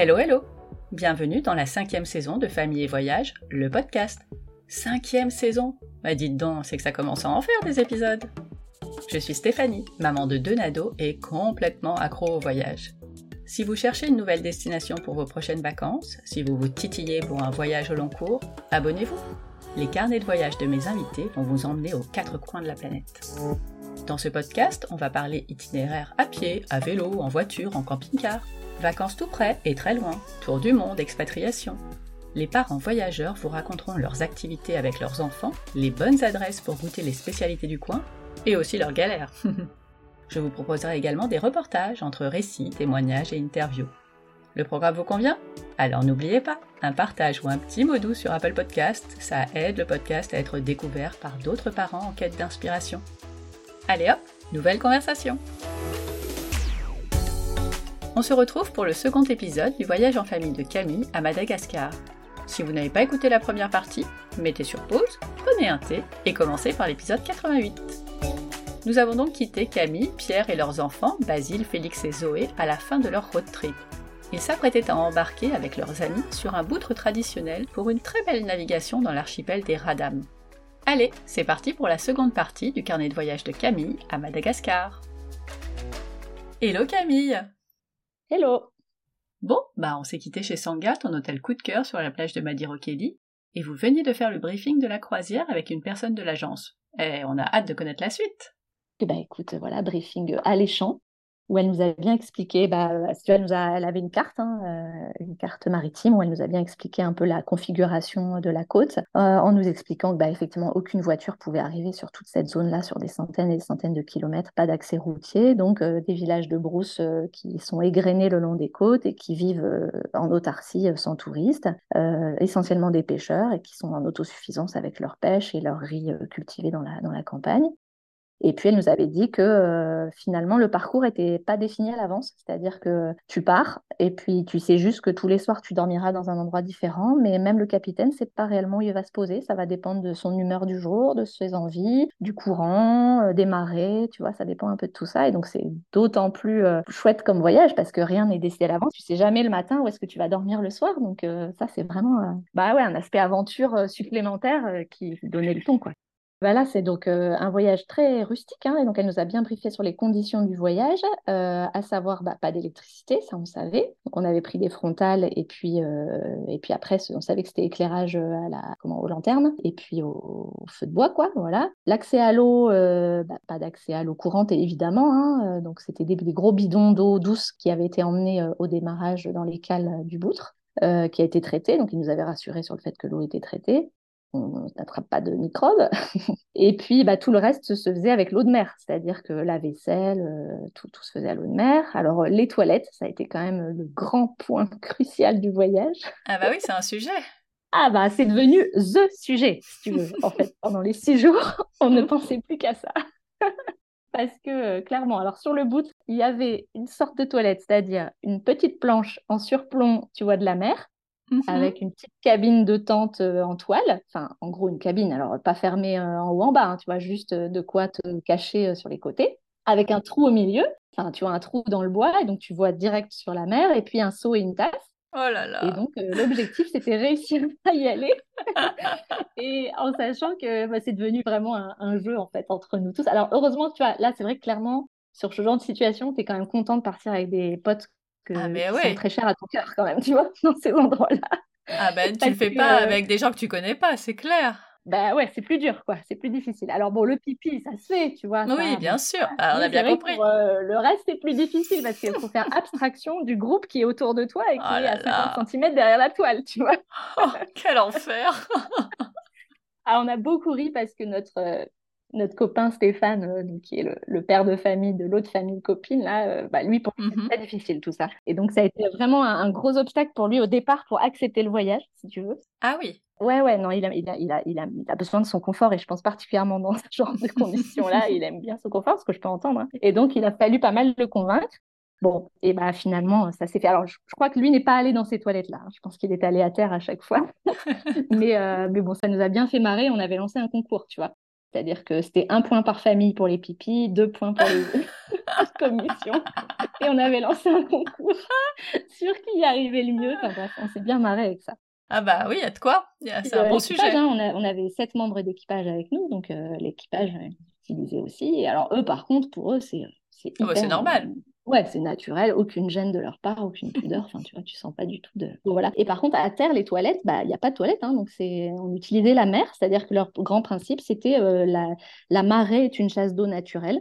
Hello, hello Bienvenue dans la cinquième saison de Famille et Voyage, le podcast. Cinquième saison Bah dites donc, c'est que ça commence à en faire des épisodes Je suis Stéphanie, maman de deux nados et complètement accro au voyage. Si vous cherchez une nouvelle destination pour vos prochaines vacances, si vous vous titillez pour un voyage au long cours, abonnez-vous Les carnets de voyage de mes invités vont vous emmener aux quatre coins de la planète. Dans ce podcast, on va parler itinéraire à pied, à vélo, en voiture, en camping-car. Vacances tout près et très loin, tour du monde, expatriation. Les parents voyageurs vous raconteront leurs activités avec leurs enfants, les bonnes adresses pour goûter les spécialités du coin, et aussi leurs galères. Je vous proposerai également des reportages entre récits, témoignages et interviews. Le programme vous convient? Alors n'oubliez pas, un partage ou un petit mot doux sur Apple Podcast, ça aide le podcast à être découvert par d'autres parents en quête d'inspiration. Allez hop, nouvelle conversation on se retrouve pour le second épisode du voyage en famille de Camille à Madagascar. Si vous n'avez pas écouté la première partie, mettez sur pause, prenez un thé et commencez par l'épisode 88. Nous avons donc quitté Camille, Pierre et leurs enfants, Basile, Félix et Zoé, à la fin de leur road trip. Ils s'apprêtaient à embarquer avec leurs amis sur un boutre traditionnel pour une très belle navigation dans l'archipel des Radam. Allez, c'est parti pour la seconde partie du carnet de voyage de Camille à Madagascar. Hello Camille Hello Bon, bah on s'est quitté chez Sanga, ton hôtel coup de cœur sur la plage de Madirokeli, et vous veniez de faire le briefing de la croisière avec une personne de l'agence. Et on a hâte de connaître la suite. Eh ben écoute, voilà, briefing alléchant où elle nous a bien expliqué, bah, elle, avait une carte, hein, euh, une carte maritime, où elle nous a bien expliqué un peu la configuration de la côte, euh, en nous expliquant que bah, effectivement aucune voiture pouvait arriver sur toute cette zone-là, sur des centaines et des centaines de kilomètres, pas d'accès routier, donc euh, des villages de brousse qui sont égrenés le long des côtes et qui vivent en autarcie sans touristes, essentiellement des pêcheurs et qui sont en autosuffisance avec leur pêche et leur riz cultivé dans la campagne. Et puis elle nous avait dit que euh, finalement le parcours n'était pas défini à l'avance, c'est-à-dire que tu pars et puis tu sais juste que tous les soirs tu dormiras dans un endroit différent, mais même le capitaine ne sait pas réellement où il va se poser, ça va dépendre de son humeur du jour, de ses envies, du courant, euh, des marées, tu vois, ça dépend un peu de tout ça. Et donc c'est d'autant plus euh, chouette comme voyage parce que rien n'est décidé à l'avance, tu sais jamais le matin où est-ce que tu vas dormir le soir, donc ça c'est vraiment bah ouais un aspect aventure supplémentaire qui donnait le ton quoi. Bah là, c'est donc un voyage très rustique, hein, et donc elle nous a bien briefé sur les conditions du voyage, à savoir bah, pas d'électricité, ça on savait. On avait pris des frontales et puis et puis après on savait que c'était éclairage à la comment aux lanternes et puis au, feu de bois quoi, voilà. L'accès à l'eau, bah, pas d'accès à l'eau courante évidemment, hein, donc c'était des, des, gros bidons d'eau douce qui avaient été emmenés au démarrage dans les cales du Boutre. qui a été traité, donc il nous avait rassuré sur le fait que l'eau était traitée on n'attrape pas de microbes. et puis, bah, tout le reste se faisait avec l'eau de mer, c'est-à-dire que la vaisselle, euh, tout, tout, se faisait à l'eau de mer. Alors, euh, les toilettes, ça a été quand même le grand point crucial du voyage. Ah bah oui, c'est un sujet. Ah bah c'est devenu THE sujet, si tu veux. En fait, pendant les six jours, on ne pensait plus qu'à ça. Parce que, euh, clairement, alors sur le bout, il y avait une sorte de toilette, c'est-à-dire une petite planche en surplomb, tu vois, de la mer, Mmh avec une petite cabine de tente euh, en toile, enfin en gros une cabine, alors pas fermée euh, en haut en bas, hein, tu vois, juste euh, de quoi te cacher sur les côtés, avec un trou au milieu, enfin tu vois un trou dans le bois, et donc tu vois direct sur la mer, et puis un seau et une tasse. Oh là là. Et donc l'objectif c'était réussir à y aller, et en sachant que bah, c'est devenu vraiment un, un, jeu en fait entre nous tous. Alors heureusement, tu vois, là c'est vrai que clairement sur ce genre de situation, tu es quand même content de partir avec des potes ah, mais ouais. très cher à ton cœur quand même, tu vois, dans ces endroits-là. Ah ben, tu le fais pas euh, avec des gens que tu connais pas, c'est clair. Ben ouais, c'est plus dur, quoi. C'est plus difficile. Alors bon, le pipi, ça se fait, tu vois. Oui, bien sûr. Ah, on a bien compris. Euh, le reste, c'est plus difficile parce qu'il faut faire abstraction du groupe qui est autour de toi et qui oh est à 50 cm derrière la toile, tu vois. Oh, quel enfer ah, On a beaucoup ri parce que notre, euh, notre copain Stéphane, euh, qui est le, père de famille de l'autre famille copine, là, euh, bah, lui, pour lui, c'est mhm. très difficile tout ça. Et donc, ça a été vraiment un, gros obstacle pour lui au départ pour accepter le voyage, si tu veux. Ah oui. Ouais, ouais, non, il a, il, a, il, a, il, a, besoin de son confort et je pense particulièrement dans ce genre de conditions-là, il aime bien son confort, ce que je peux entendre. Hein. Et donc, il a fallu pas mal le convaincre. Bon, et bah finalement, ça s'est fait. Alors, je, crois que lui n'est pas allé dans ces toilettes-là. Hein. Je pense qu'il est allé à terre à chaque fois. mais, euh, mais bon, ça nous a bien fait marrer. On avait lancé un concours, tu vois. C'est-à-dire que c'était un point par famille pour les pipis, deux points pour les commissions. Et on avait lancé un concours sur qui y arrivait le mieux. Enfin bref, on s'est bien marré avec ça. Ah bah oui, il y a de quoi. C'est un bon sujet. Hein, on, avait sept membres d'équipage avec nous, donc euh, l'équipage utilisait aussi. Et alors eux, par contre, pour eux, c'est c'est ah bah, normal. Ouais, c'est naturel, aucune gêne de leur part, aucune pudeur. Enfin, tu vois, tu sens pas du tout de. voilà. Et par contre, à terre, les toilettes, bah, il n'y a pas de toilettes, hein, donc on utilisait la mer, c'est-à-dire que leur grand principe, c'était euh, la... la marée est une chasse d'eau naturelle.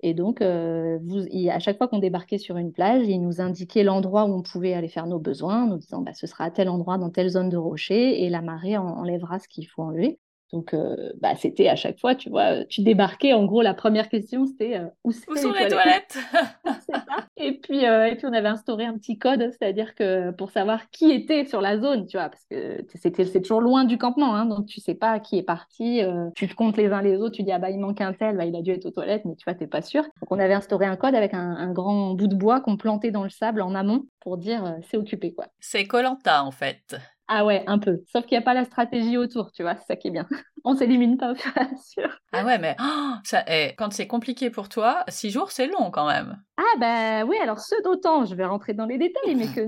Et donc, euh, vous, à chaque fois qu'on débarquait sur une plage, ils nous indiquaient l'endroit où on pouvait aller faire nos besoins, nous disant bah, ce sera à tel endroit, dans telle zone de rocher, et la marée enlèvera ce qu'il faut enlever. Donc, euh, bah, c'était à chaque fois, tu vois, tu débarquais, en gros, la première question, c'était euh, où, sont les, toilettes, Et puis, euh, et puis, on avait instauré un petit code, c'est-à-dire que pour savoir qui était sur la zone, tu vois, parce que c'est toujours loin du campement, hein, donc tu sais pas qui est parti, tu te comptes les uns les autres, tu dis, ah bah, il manque un tel, bah, il a dû être aux toilettes, mais tu vois, t'es pas sûr. Donc, on avait instauré un code avec un, un grand bout de bois qu'on plantait dans le sable en amont pour dire, c'est occupé, quoi. C'est Colanta, en fait. Ah ouais, un peu. Sauf qu'il n'y a pas la stratégie autour, tu vois, c'est ça qui est bien. On s'élimine pas mesure. Ah ouais, mais oh, ça, eh, quand c'est compliqué pour toi, six jours, c'est long quand même. Ah bah oui, alors ce d'autant, je vais rentrer dans les détails, mais que,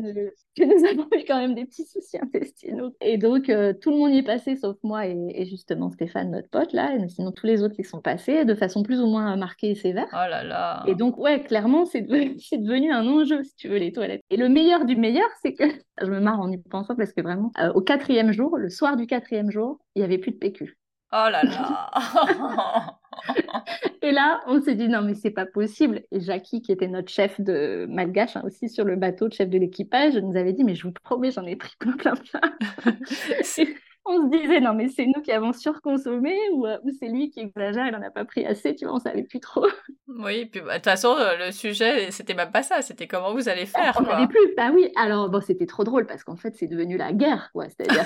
que, nous avons eu quand même des petits soucis intestinaux. Et donc, euh, tout le monde y est passé, sauf moi et, justement Stéphane, notre pote, là. Et sinon, tous les autres y sont passés de façon plus ou moins marquée et sévère. Oh là là Et donc, ouais, clairement, c'est devenu, devenu un enjeu, si tu veux, les toilettes. Et le meilleur du meilleur, c'est que, je me marre en y pensant parce que vraiment, euh, au quatrième jour, le soir du quatrième jour, il n'y avait plus de PQ. Oh là là Et là, on s'est dit non mais c'est pas possible. Et Jackie, qui était notre chef de malgache hein, aussi sur le bateau, chef de l'équipage, nous avait dit mais je vous promets, j'en ai pris plein plein plein on se disait, non, mais c'est nous qui avons surconsommé ou, euh, ou c'est lui qui exagère, il n'en a pas pris assez, tu vois, on savait plus trop. Oui, puis bah, de toute façon, euh, le sujet, c'était même pas ça, c'était comment vous allez faire. On n'avait plus, bah oui, alors bon, c'était trop drôle parce qu'en fait, c'est devenu la guerre, quoi. C'est-à-dire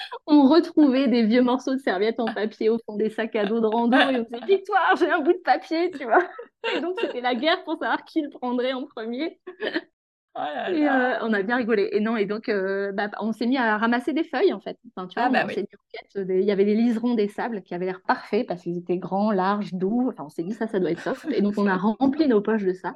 on retrouvait des vieux morceaux de serviettes en papier au fond des sacs à dos de rando et on disait, victoire, j'ai un bout de papier, tu vois. Et donc, c'était la guerre pour savoir qui le prendrait en premier. Oh et euh, on a bien rigolé. Et non, et donc, euh, bah, on s'est mis à ramasser des feuilles, en fait. Enfin, tu vois, ah, bah il y avait des liserons des sables qui avaient l'air parfaits parce qu'ils étaient grands, larges, doux. Enfin, on s'est dit, ça, ça doit être soft. Et donc, on a rempli nos poches de ça.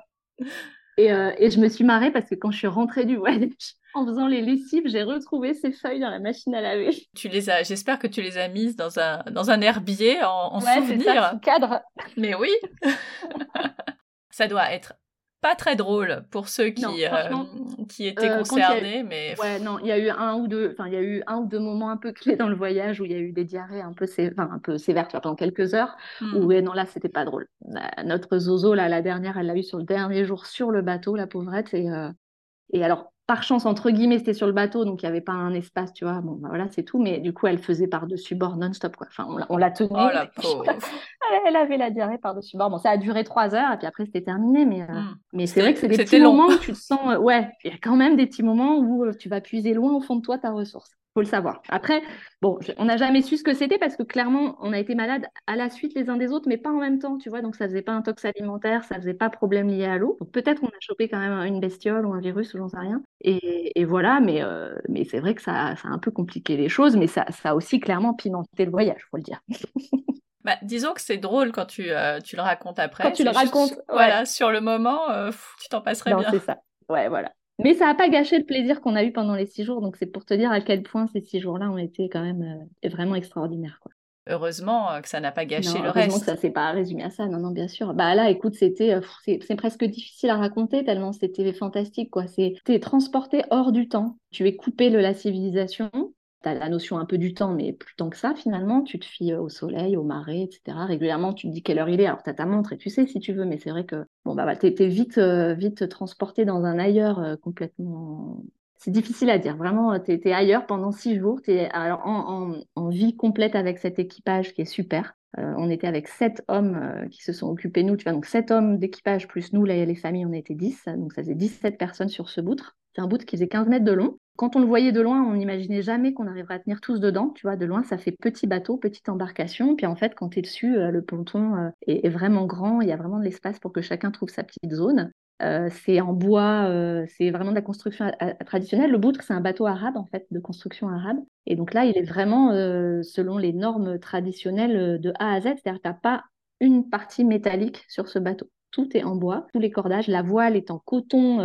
Et, euh, et, je me suis marrée parce que quand je suis rentrée du voyage, en faisant les lessives, j'ai retrouvé ces feuilles dans la machine à laver. Tu les as, j'espère que tu les as mises dans un, dans un herbier en, en ouais, souvenir. Ça, cadre. Mais oui. ça doit être pas très drôle pour ceux qui, euh, qui étaient euh, concernés, mais ouais, non, il y a eu un ou deux, enfin, il y a eu un ou deux moments un peu clés dans le voyage où il y a eu des diarrhées un peu, enfin, un peu sévères, pendant quelques heures. Hmm. Où non, là, c'était pas drôle. Notre Zozo, là, la dernière, elle l'a eu sur le dernier jour sur le bateau, la pauvrette, et euh, et alors par chance, entre guillemets, c'était sur le bateau, donc il n'y avait pas un espace, tu vois. Bon, bah, voilà, c'est tout. Mais du coup, elle faisait par-dessus bord non-stop, quoi. Enfin, on la, tenait. Oh, la pauvre. elle avait la diarrhée par-dessus bord. Bon, ça a duré trois heures, et puis après, c'était terminé. Mais, euh, hmm. mais c'est vrai que c'est des petits moments où tu te sens. Euh, ouais, il y a quand même des petits moments où euh, tu vas puiser loin au fond de toi ta ressource faut le savoir. Après, bon, on n'a jamais su ce que c'était parce que clairement, on a été malade à la suite les uns des autres, mais pas en même temps, tu vois. Donc, ça faisait pas un tox alimentaire, ça faisait pas problème lié à l'eau. peut-être qu'on a chopé quand même une bestiole ou un virus ou j'en sais rien. Et, voilà, mais, euh, mais c'est vrai que ça, ça, a un peu compliqué les choses, mais ça, ça a aussi clairement pimenté le voyage, faut le dire. Bah, disons que c'est drôle quand tu, euh, tu le racontes après. Quand tu le racontes. Voilà, sur le moment, euh, tu t'en passerais non, c'est ça. Ouais, voilà. Mais ça n'a pas gâché le plaisir qu'on a eu pendant les six jours. Donc, c'est pour te dire à quel point ces six jours-là ont été quand même euh, vraiment extraordinaires. Quoi. Heureusement euh, que ça n'a pas gâché le reste. Heureusement que ça s'est pas résumé à ça. Non, non, bien sûr. Bah là, écoute, c'était, euh, c'est presque difficile à raconter tellement c'était fantastique. quoi. C'était transporté hors du temps. Tu es coupé de la civilisation tu as la notion un peu du temps, mais plus tant que ça, finalement, tu te fies au soleil, au marais, etc. Régulièrement, tu te dis quelle heure il est. Alors, tu as ta montre et tu sais si tu veux, mais c'est vrai que bon, bah, bah tu es, vite, euh, vite transporté dans un ailleurs euh, complètement. C'est difficile à dire. Vraiment, tu es, ailleurs pendant six jours. Tu es alors, en, vie complète avec cet équipage qui est super. Euh, on était avec sept hommes qui se sont occupés nous. Tu vois, donc sept hommes d'équipage plus nous, les, les familles, on était dix. Donc ça faisait 17 personnes sur ce boutre. C'est un bout qui faisait 15 mètres de long. Quand on le voyait de loin, on n'imaginait jamais qu'on arriverait à tenir tous dedans. Tu vois, de loin, ça fait petit bateau, petite embarcation. Puis en fait, quand tu es dessus, euh, le ponton euh, est, vraiment grand. Il y a vraiment de l'espace pour que chacun trouve sa petite zone. c'est en bois, c'est vraiment de la construction traditionnelle. Le boutre, c'est un bateau arabe, en fait, de construction arabe. Et donc là, il est vraiment selon les normes traditionnelles de A à Z, c'est-à-dire que tu pas une partie métallique sur ce bateau. Tout est en bois, tous les cordages, la voile est en coton.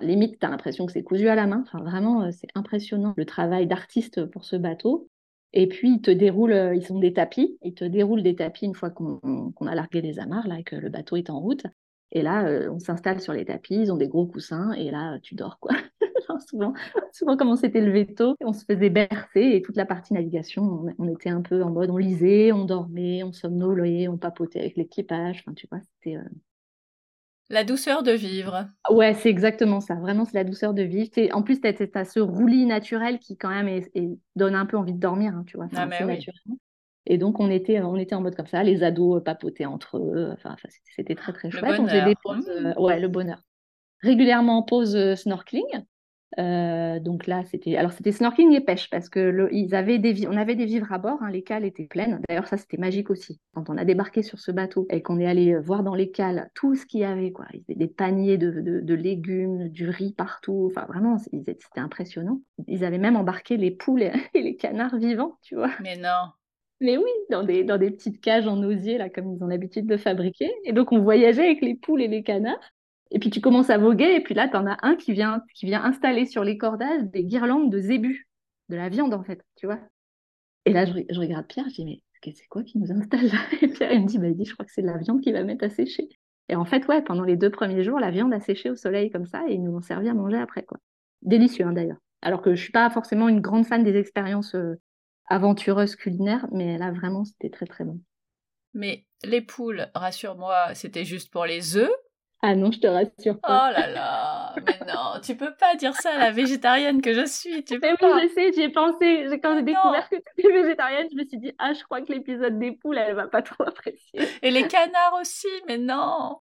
Limite, tu as l'impression que c'est cousu à la main. Enfin, vraiment, c'est impressionnant le travail d'artiste pour ce bateau. Et puis, ils te déroulent, euh, ils sont des tapis, ils te déroulent des tapis une fois qu'on a largué les amarres, là, que le bateau est en route. Et là, euh, on s'installe sur les tapis, ils ont des gros coussins, et là, tu dors, quoi. souvent, souvent, comme on s'était levé tôt, on se faisait bercer, et toute la partie navigation, on, était un peu en mode, on lisait, on dormait, on somnolait, on papotait avec l'équipage. Enfin, tu vois, c'était... Euh, la douceur de vivre. Ouais, c'est exactement ça. Vraiment, c'est la douceur de vivre. En plus, tu as, ce roulis naturel qui, quand même, donne un peu envie de dormir, hein, tu vois. Ah, mais Et donc, on était, on était en mode comme ça. Les ados papotaient entre eux. Enfin, c'était très, très chouette. On faisait des pauses. Euh, ouais, le bonheur. Régulièrement en pause euh, snorkeling. Euh, donc là, c'était alors c'était snorkeling et pêche parce que ils avaient des on avait des vivres à bord, hein, les cales étaient pleines. D'ailleurs, ça c'était magique aussi. Quand on a débarqué sur ce bateau et qu'on est allé euh, voir dans les cales tout ce qu'il y avait, quoi, il y avait des paniers de, de, légumes, du riz partout. Enfin, vraiment, c'était impressionnant. Ils avaient même embarqué les poules et les canards vivants, tu vois. Mais non. Mais oui, dans des, dans des petites cages en osier, là, comme ils ont l'habitude de fabriquer. Et donc, on voyageait avec les poules et les canards. Et puis tu commences à voguer, et puis là, tu en as un qui vient, qui vient installer sur les cordages des guirlandes de zébus, de la viande en fait, tu vois. Et là, je, regarde Pierre, je dis, mais c'est quoi qui nous installe là? Et Pierre, il me dit, bah, il dit, je crois que c'est de la viande qui va mettre à sécher. Et en fait, ouais, pendant les deux premiers jours, la viande a séché au soleil comme ça, et ils nous ont servi à manger après, quoi. Délicieux, hein, d'ailleurs. Alors que je suis pas forcément une grande fan des expériences euh, aventureuses culinaires, mais là, vraiment, c'était très, très bon. Mais les poules, rassure-moi, c'était juste pour les œufs ah non, je te rassure pas. Oh là là, mais non, tu peux pas dire ça à la végétarienne que je suis. Tu peux mais oui, je sais, j'y ai pensé. Quand j'ai découvert que tu étais végétarienne, je me suis dit, ah, je crois que l'épisode des poules, elle va pas trop apprécier. Et les canards aussi, mais non.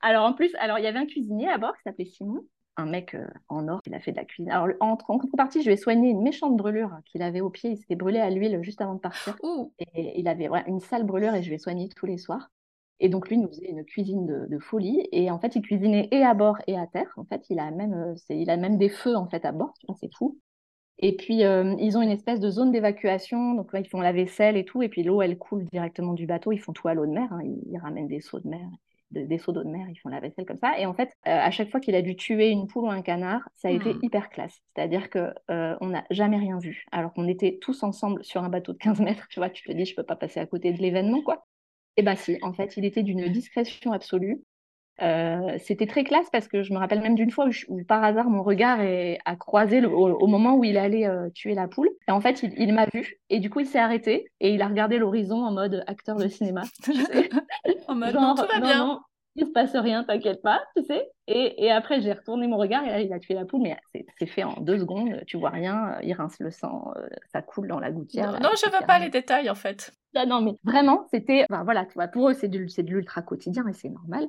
Alors en plus, alors il y avait un cuisinier à bord qui s'appelait Simon, un mec euh, en or, il a fait de la cuisine. Alors en, en contrepartie, je lui ai soigné une méchante brûlure qu'il avait au pied. Il s'était brûlé à l'huile juste avant de partir. Et il avait une sale brûlure et je lui ai soigné tous les soirs. Et donc, lui, nous faisait une cuisine de, folie. Et en fait, il cuisinait et à bord et à terre. En fait, il a même, euh, il a même des feux en fait à bord. C'est fou. Et puis, euh, ils ont une espèce de zone d'évacuation. Donc, là, ils font la vaisselle et tout. Et puis, l'eau, elle coule directement du bateau. Ils font tout à l'eau de mer. Hein. Ils, ramènent des seaux de mer, des seaux d'eau de mer. Ils font la vaisselle comme ça. Et en fait, euh, à chaque fois qu'il a dû tuer une poule ou un canard, ça a été hmm. hyper classe. C'est-à-dire que on n'a jamais rien vu. Alors qu'on était tous ensemble sur un bateau de 15 mètres. Tu vois, tu te dis, je peux pas passer à côté de l'événement, quoi. Eh bien si, en fait, il était d'une discrétion absolue. Euh, c'était très classe parce que je me rappelle même d'une fois où, par hasard mon regard a croisé au, moment où il allait euh, tuer la poule. Et en fait, il, m'a vu et du coup, il s'est arrêté et il a regardé l'horizon en mode acteur de cinéma. en mode non, tout va bien. Non, il se passe rien, t'inquiète pas, tu sais. Et, après, j'ai retourné mon regard et là, il a tué la poule, mais c'est fait en deux secondes, tu vois rien, il rince le sang, euh, ça coule dans la gouttière. Non, je veux pas les détails en fait. Non, non, mais vraiment, c'était, voilà, tu vois, pour eux, c'est de, de l'ultra quotidien et c'est normal.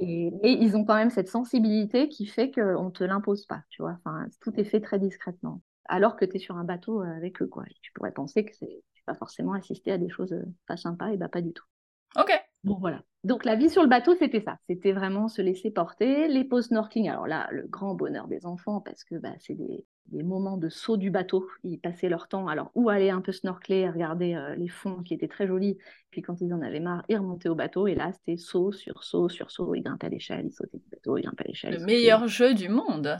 Et, ils ont quand même cette sensibilité qui fait qu'on ne te l'impose pas, tu vois. Enfin, tout est fait très discrètement. Alors que tu es sur un bateau euh, avec eux, quoi. tu pourrais penser que c'est pas forcément assister à des choses euh, pas sympas, et bah pas du tout. Ok. Bon, voilà. Donc, la vie sur le bateau, c'était ça. C'était vraiment se laisser porter. Les pauses snorkeling, alors là, le grand bonheur des enfants, parce que bah, c'est des, moments de saut du bateau. Ils passaient leur temps, alors, ou aller un peu snorkeler, regarder euh, les fonds qui étaient très jolis. Puis, quand ils en avaient marre, ils remontaient au bateau. Et là, c'était saut sur saut sur saut. Ils grimpaient à l'échelle, ils sautaient du bateau, ils grimpaient à l'échelle. Le meilleur jeu du monde.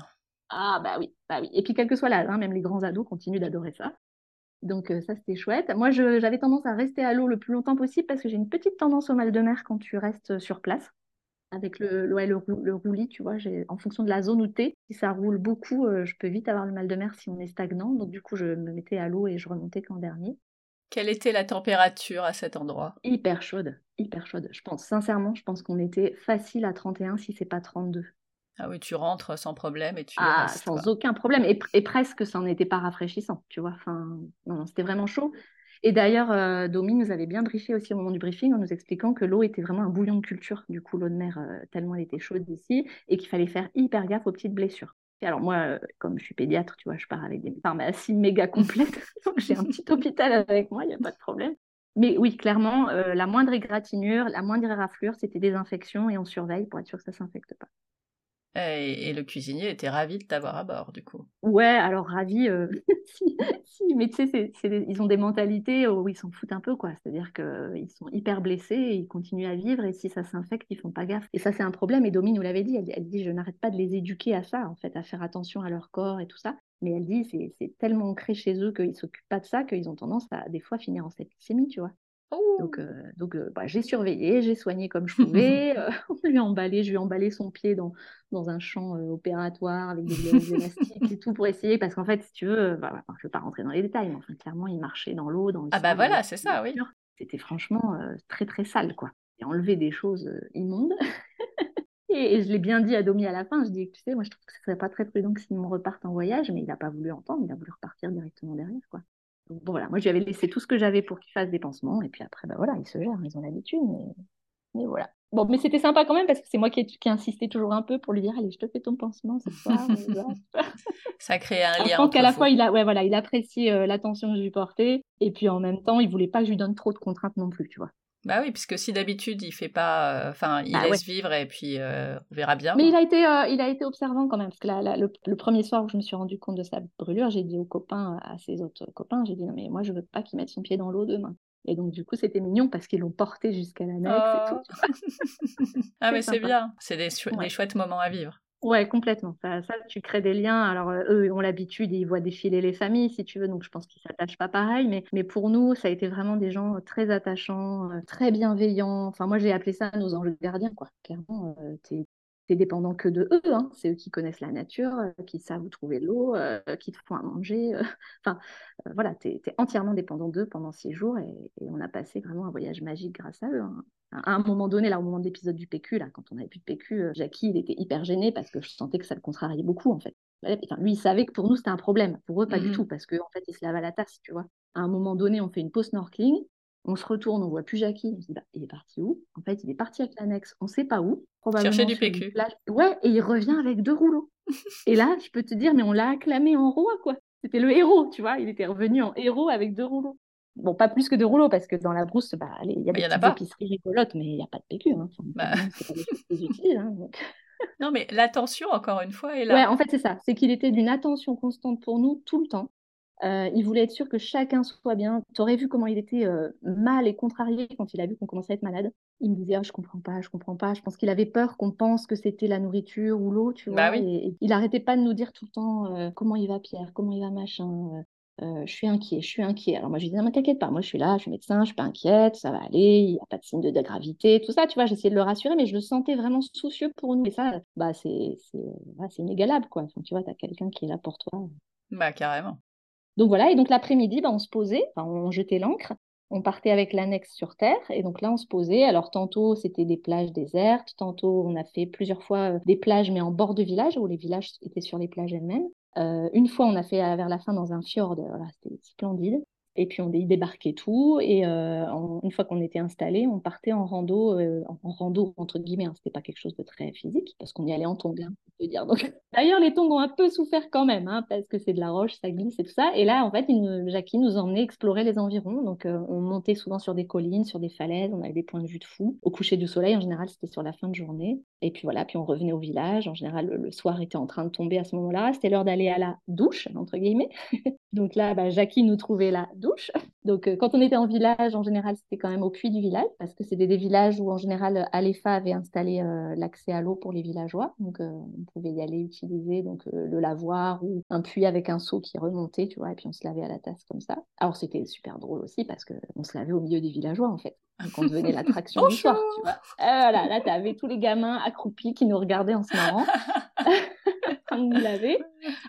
Ah, bah oui, bah oui. Et puis, quel que soit l'âge, hein, même les grands ados continuent d'adorer ça. Donc euh, ça, c'était chouette. Moi, j'avais tendance à rester à l'eau le plus longtemps possible parce que j'ai une petite tendance au mal de mer quand tu restes sur place. Avec le, le, le, roulis, tu vois, en fonction de la zone où tu es, si ça roule beaucoup, euh, je peux vite avoir le mal de mer si on est stagnant. Donc du coup, je me mettais à l'eau et je remontais qu'en dernier. Quelle était la température à cet endroit? Hyper chaude, hyper chaude. Je pense, sincèrement, je pense qu'on était facile à 31 si c'est pas 32. Ah oui, tu rentres sans problème et tu ah, sans aucun problème. Et, presque, ça n'était pas rafraîchissant, tu vois. Enfin, non, c'était vraiment chaud. Et d'ailleurs, euh, Domi nous avait bien briefé aussi au moment du briefing en nous expliquant que l'eau était vraiment un bouillon de culture, du coup, l'eau de mer, euh, tellement elle était chaude ici, et qu'il fallait faire hyper gaffe aux petites blessures. Et alors moi, euh, comme je suis pédiatre, tu vois, je pars avec des pharmacies méga complètes, donc j'ai un petit hôpital avec moi, il n'y a pas de problème. Mais oui, clairement, euh, la moindre égratignure, la moindre éraflure, c'était désinfection et on surveille pour être sûr que ça ne s'infecte pas. Et, le cuisinier était ravi de t'avoir à bord, du coup. Ouais, alors ravi, euh, si, mais tu sais, ils ont des mentalités où ils s'en foutent un peu, quoi. C'est-à-dire qu'ils sont hyper blessés, et ils continuent à vivre, et si ça s'infecte, ils font pas gaffe. Et ça, c'est un problème, et Domi nous l'avait dit, elle, dit, je n'arrête pas de les éduquer à ça, en fait, à faire attention à leur corps et tout ça. Mais elle dit, c'est tellement ancré chez eux qu'ils s'occupent pas de ça, qu'ils ont tendance à, des fois, finir en septicémie, tu vois. Donc, euh, donc euh, bah, j'ai surveillé, j'ai soigné comme je pouvais. euh, on lui a emballé, je lui ai emballé son pied dans, dans un champ opératoire avec des élastiques et tout pour essayer. Parce qu'en fait, si tu veux, bah, je ne vais pas rentrer dans les détails, mais enfin, clairement, il marchait dans l'eau, dans le Ah bah voilà, c'est ça, oui. C'était franchement très très sale, quoi. J'ai enlevé des choses immondes. et, je l'ai bien dit à Domi à la fin, je dis, tu sais, moi je trouve que ce serait pas très prudent que Simon reparte en voyage, mais il n'a pas voulu entendre, il a voulu repartir directement derrière, quoi bon, voilà, moi, je lui avais laissé tout ce que j'avais pour qu'il fasse des pansements. Et puis après, bah, voilà, ils se gèrent, ils ont l'habitude. Mais... mais voilà. Bon, mais c'était sympa quand même parce que c'est moi qui qui insisté toujours un peu pour lui dire Allez, je te fais ton pansement ça crée un lien. Je pense qu'à la fois, il, a, ouais, voilà, il apprécie euh, l'attention que je lui portais. Et puis en même temps, il voulait pas que je lui donne trop de contraintes non plus, tu vois. Bah oui, puisque si d'habitude il fait pas, euh, enfin il bah laisse vivre et puis euh, on verra bien. Mais il a été, il a été observant quand même parce que le, premier soir où je me suis rendu compte de sa brûlure, j'ai dit aux copains, à ses autres copains, j'ai dit non mais moi je veux pas qu'il mette son pied dans l'eau demain. Et donc du coup c'était mignon parce qu'ils l'ont porté jusqu'à la neige et tout. Oh. ah mais c'est bien, c'est des, des chouettes moments à vivre. Ouais, complètement. Ça, tu crées des liens. Alors, euh, eux, ont l'habitude, ils voient défiler les familles, si tu veux, donc je pense qu'ils s'attachent pas pareil. Mais, mais pour nous, ça a été vraiment des gens euh, très attachants, euh, très bienveillants. Enfin, moi, j'ai appelé ça nos anges gardiens, quoi. Clairement, t'es dépendant que de eux. Hein. C'est eux qui connaissent la nature, qui savent où trouver l'eau, qui te font à manger. Enfin, voilà, tu es, entièrement dépendant d'eux pendant six jours et, on a passé vraiment un voyage magique grâce à eux. Hein à un moment donné, là, au moment de l'épisode du PQ, là, quand on n'avait plus de PQ, euh, Jackie, il était hyper gêné parce que je sentais que ça le contrariait beaucoup, en fait. lui, il savait que pour nous, c'était un problème. Pour eux, pas du mmh tout, parce qu'en en fait, il se lave à la tasse, tu vois. À un moment donné, on fait une pause snorkeling, on se retourne, on voit plus Jackie. On se dit, bah, il est parti où? En fait, il est parti avec l'annexe, on sait pas où. Probablement Chercher du PQ. Ouais, et il revient avec deux rouleaux. et là, je peux te dire, mais on l'a acclamé en roi, quoi. C'était le héros, tu vois. Il était revenu en héros avec deux rouleaux. Bon, pas plus que de rouleaux, parce que dans la brousse, bah, il y a des petites épiceries rigolotes, mais il n'y a pas de PQ. Hein. Bah. C'est pas des choses. Hein, non, mais l'attention, encore une fois, est là. Ouais, en fait, c'est ça. C'est qu'il était d'une attention constante pour nous tout le temps. Euh, il voulait être sûr que chacun soit bien. Tu aurais vu comment il était euh, mal et contrarié quand il a vu qu'on commençait à être malade? Il me disait ah, Je comprends pas, je comprends pas. Je pense qu'il avait peur qu'on pense que c'était la nourriture ou l'eau, tu bah vois. et, il arrêtait pas de nous dire tout le temps euh, Comment il va, Pierre Comment il va, machin je suis inquiet, je suis inquiet. Alors moi, je lui disais, ne t'inquiète pas, moi, je suis là, je suis médecin, je suis pas inquiète, ça va aller, il n'y a pas de signe de, gravité, tout ça, tu vois, j'essayais de le rassurer, mais je le sentais vraiment soucieux pour nous. Et ça, bah, c'est inégalable, quoi. tu vois, tu as quelqu'un qui est là pour toi. Bah, carrément. Donc voilà, et donc l'après-midi, bah, on se posait, on jetait l'ancre, on partait avec l'annexe sur Terre, et donc là, on se posait. Alors, tantôt, c'était des plages désertes, tantôt, on a fait plusieurs fois euh, des plages, mais en bord de village, où les villages étaient sur les plages elles-mêmes. Euh, une fois, on a fait vers la fin dans un fjord, voilà, c'était splendide. Et puis on y débarquait tout. Et euh, une fois qu'on était installé, on partait en rando, euh, en rando entre guillemets. Hein, c'était pas quelque chose de très physique parce qu'on y allait en tongs, hein, dire. Donc d'ailleurs, les tongs ont un peu souffert quand même, hein, parce que c'est de la roche, ça glisse et tout ça. Et là, en fait, Jackie nous emmenait explorer les environs. Donc on montait souvent sur des collines, sur des falaises. On avait des points de vue de fou. Au coucher du soleil, en général, c'était sur la fin de journée. Et puis voilà, puis on revenait au village. En général, le, soir était en train de tomber à ce moment-là. C'était l'heure d'aller à la douche, entre guillemets. Donc là, bah, Jackie nous trouvait la douche. Donc euh, quand on était en village, en général, c'était quand même au puits du village, parce que c'était des villages où en général, Alefa avait installé euh, l'accès à l'eau pour les villageois. Donc euh, on pouvait y aller utiliser donc, le lavoir ou un puits avec un seau qui remontait, tu vois, et puis on se lavait à la tasse comme ça. Alors c'était super drôle aussi, parce qu'on se lavait au milieu des villageois, en fait. Donc on devenait l'attraction du soir, tu vois. voilà, là, tu avais tous les gamins accroupis qui nous regardaient en se marrant. on nous.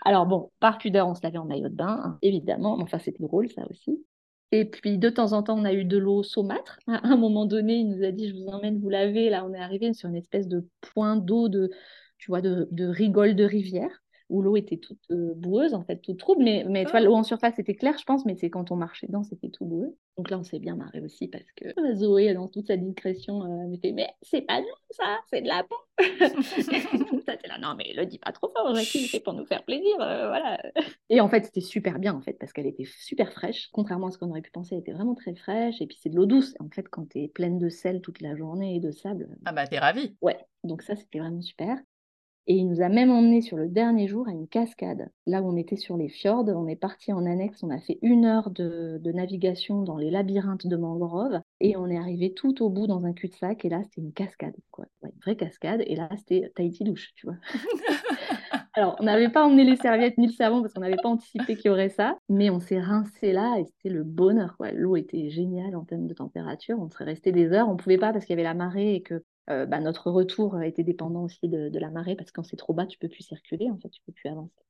Alors bon, par pudeur, on se lavait en maillot de bain, hein, évidemment. Enfin, c'était drôle, ça aussi. Et puis, de temps en temps, on a eu de l'eau saumâtre. À un moment donné, il nous a dit, je vous emmène vous laver. Là, on est arrivé sur une espèce de point d'eau, de, tu vois, de, rigole de rivière. Où l'eau était toute euh, boueuse, en fait, toute trouble. Mais, mais tu vois, l'eau en surface était claire, je pense, mais c'est quand on marchait dedans, c'était tout boueux. Donc là, on s'est bien marré aussi parce que euh, Zoé, dans toute sa discrétion, euh, me fait Mais c'est pas nous, ça, c'est de la peau. ça, là, non, mais le dis pas trop fort, c'est pour nous faire plaisir, voilà. Et en fait, c'était super bien, en fait, parce qu'elle était super fraîche. Contrairement à ce qu'on aurait pu penser, elle était vraiment très fraîche. Et puis, c'est de l'eau douce. En fait, quand tu es pleine de sel toute la journée et de sable. Ah bah, t'es ravie. Ouais, donc ça, c'était vraiment super. Et il nous a même emmené sur le dernier jour à une cascade. Là où on était sur les fjords, on est parti en annexe, on a fait une heure de, navigation dans les labyrinthes de mangroves et on est arrivé tout au bout dans un cul-de-sac et là c'était une cascade, quoi. une vraie cascade et là c'était Tahiti douche, tu vois. Alors on n'avait pas emmené les serviettes ni le savon parce qu'on n'avait pas anticipé qu'il y aurait ça, mais on s'est rincé là et c'était le bonheur, L'eau était géniale en termes de température, on serait resté des heures, on pouvait pas parce qu'il y avait la marée et que euh, bah, notre retour a été dépendant aussi de, la marée parce que quand c'est trop bas, tu peux plus circuler, en fait, tu peux plus avancer.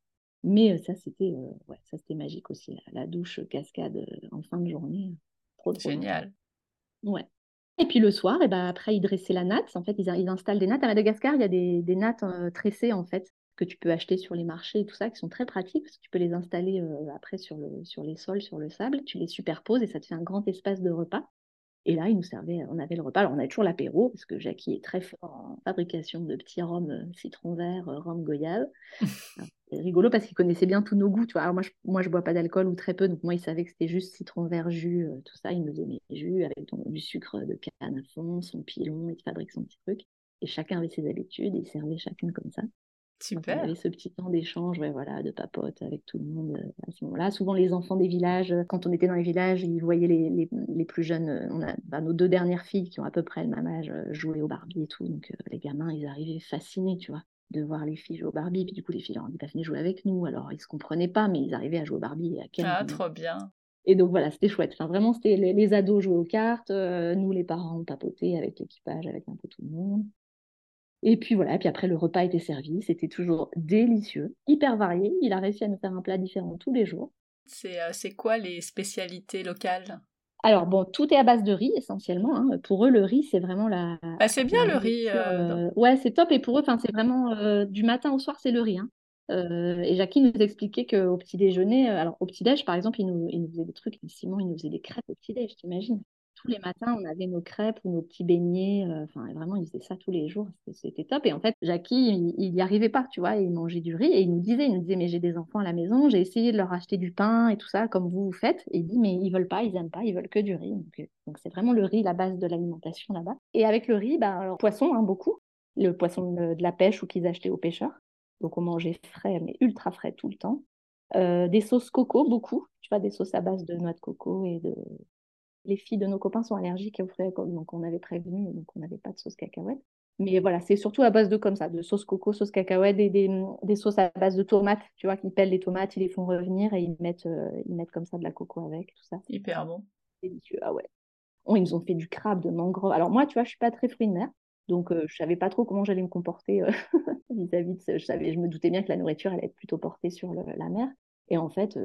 Mais euh, ça, c'était euh, ouais, ça c'était magique aussi, la, douche cascade en fin de journée. Trop, Génial. Ouais. Et puis le soir, et ben après, ils dressaient la natte. En fait, ils, ils, installent des nattes. À Madagascar, il y a des, des nattes tressées, en fait, que tu peux acheter sur les marchés et tout ça, qui sont très pratiques, parce que tu peux les installer après sur, le, sur les sols, sur le sable. Tu les superposes et ça te fait un grand espace de repas. Et là, il nous servait, on avait le repas. Alors, on avait toujours l'apéro, parce que Jackie est très fort en fabrication de petits rhums euh, citron vert, euh, rhum goyave. C'est rigolo parce qu'il connaissait bien tous nos goûts. Tu vois. Alors, moi, je, moi, je bois pas d'alcool ou très peu, donc moi, il savait que c'était juste citron vert, jus, euh, tout ça. Il nous donnait jus avec du sucre de canne à fond, son pilon, il fabrique son petit truc. Et chacun avait ses habitudes, et il servait chacun comme ça. Super. On avait ce petit temps d'échange, voilà, de papote avec tout le monde euh, à ce moment-là. Souvent, les enfants des villages, euh, quand on était dans les villages, ils voyaient les, les, plus jeunes. Euh, on a bah, nos deux dernières filles qui ont à peu près le même âge jouer au Barbie et tout. Donc, les gamins, ils arrivaient fascinés, tu vois, de voir les filles jouer au Barbie. Puis du coup, les filles leur ont dit, bah, venez jouer avec nous. Alors, ils se comprenaient pas, mais ils arrivaient à jouer au Barbie et à Ken. Ah, trop bien. Et donc voilà, c'était chouette. Enfin, vraiment, c'était les, ados jouaient aux cartes, nous les parents papotaient avec l'équipage, avec un peu tout le monde. Et puis voilà, et puis après le repas était servi, c'était toujours délicieux, hyper varié. Il a réussi à nous faire un plat différent tous les jours. C'est euh, quoi les spécialités locales? Alors bon, tout est à base de riz essentiellement. Hein. Pour eux, le riz, c'est vraiment la. Bah, c'est bien le riz. Euh, euh, ouais, c'est top. Et pour eux, c'est vraiment du matin au soir, c'est le riz. Hein. et Jackie nous expliquait qu'au petit déjeuner, alors au petit déj, par exemple, il nous, il nous faisait des trucs. Simon, il nous faisait des crêpes au petit déj, t'imagines? Tous les matins, on avait nos crêpes ou nos petits beignets. Euh, enfin, vraiment, il faisait ça tous les jours. C'était top. Et en fait, Jackie, il n'y arrivait pas, tu vois. Il mangeait du riz et il nous disait, il nous disait, mais j'ai des enfants à la maison, j'ai essayé de leur acheter du pain et tout ça, comme vous vous faites. Et il dit, mais ils veulent pas, ils aiment pas, ils veulent que du riz. Donc, euh, c'est vraiment le riz, la base de l'alimentation là-bas. Et avec le riz, bah, poisson, hein, beaucoup. Le poisson de, la pêche ou qu'ils achetaient aux pêcheurs. Donc, on mangeait frais, mais ultra frais tout le temps. Euh, des sauces coco, beaucoup. Tu vois, des sauces à base de noix de coco et de, les filles de nos copains sont allergiques aux fruits donc on avait prévenu, donc on n'avait pas de sauce cacahuète. Mais voilà, c'est surtout à base de comme ça, de sauce coco, sauce cacahuète, et des, des sauces à base de tomates, tu vois, qu'ils pèlent les tomates, ils les font revenir et ils mettent, euh, ils mettent comme ça de la coco avec, tout ça. Hyper bon. Délicieux, ah ouais. Oh, ils nous ont fait du crabe, de mangrove. Alors moi, tu vois, je suis pas très fruit de mer, donc euh, je savais pas trop comment j'allais me comporter euh, vis-à-vis de ça. Je, savais, je me doutais bien que la nourriture allait être plutôt portée sur la mer. Et en fait,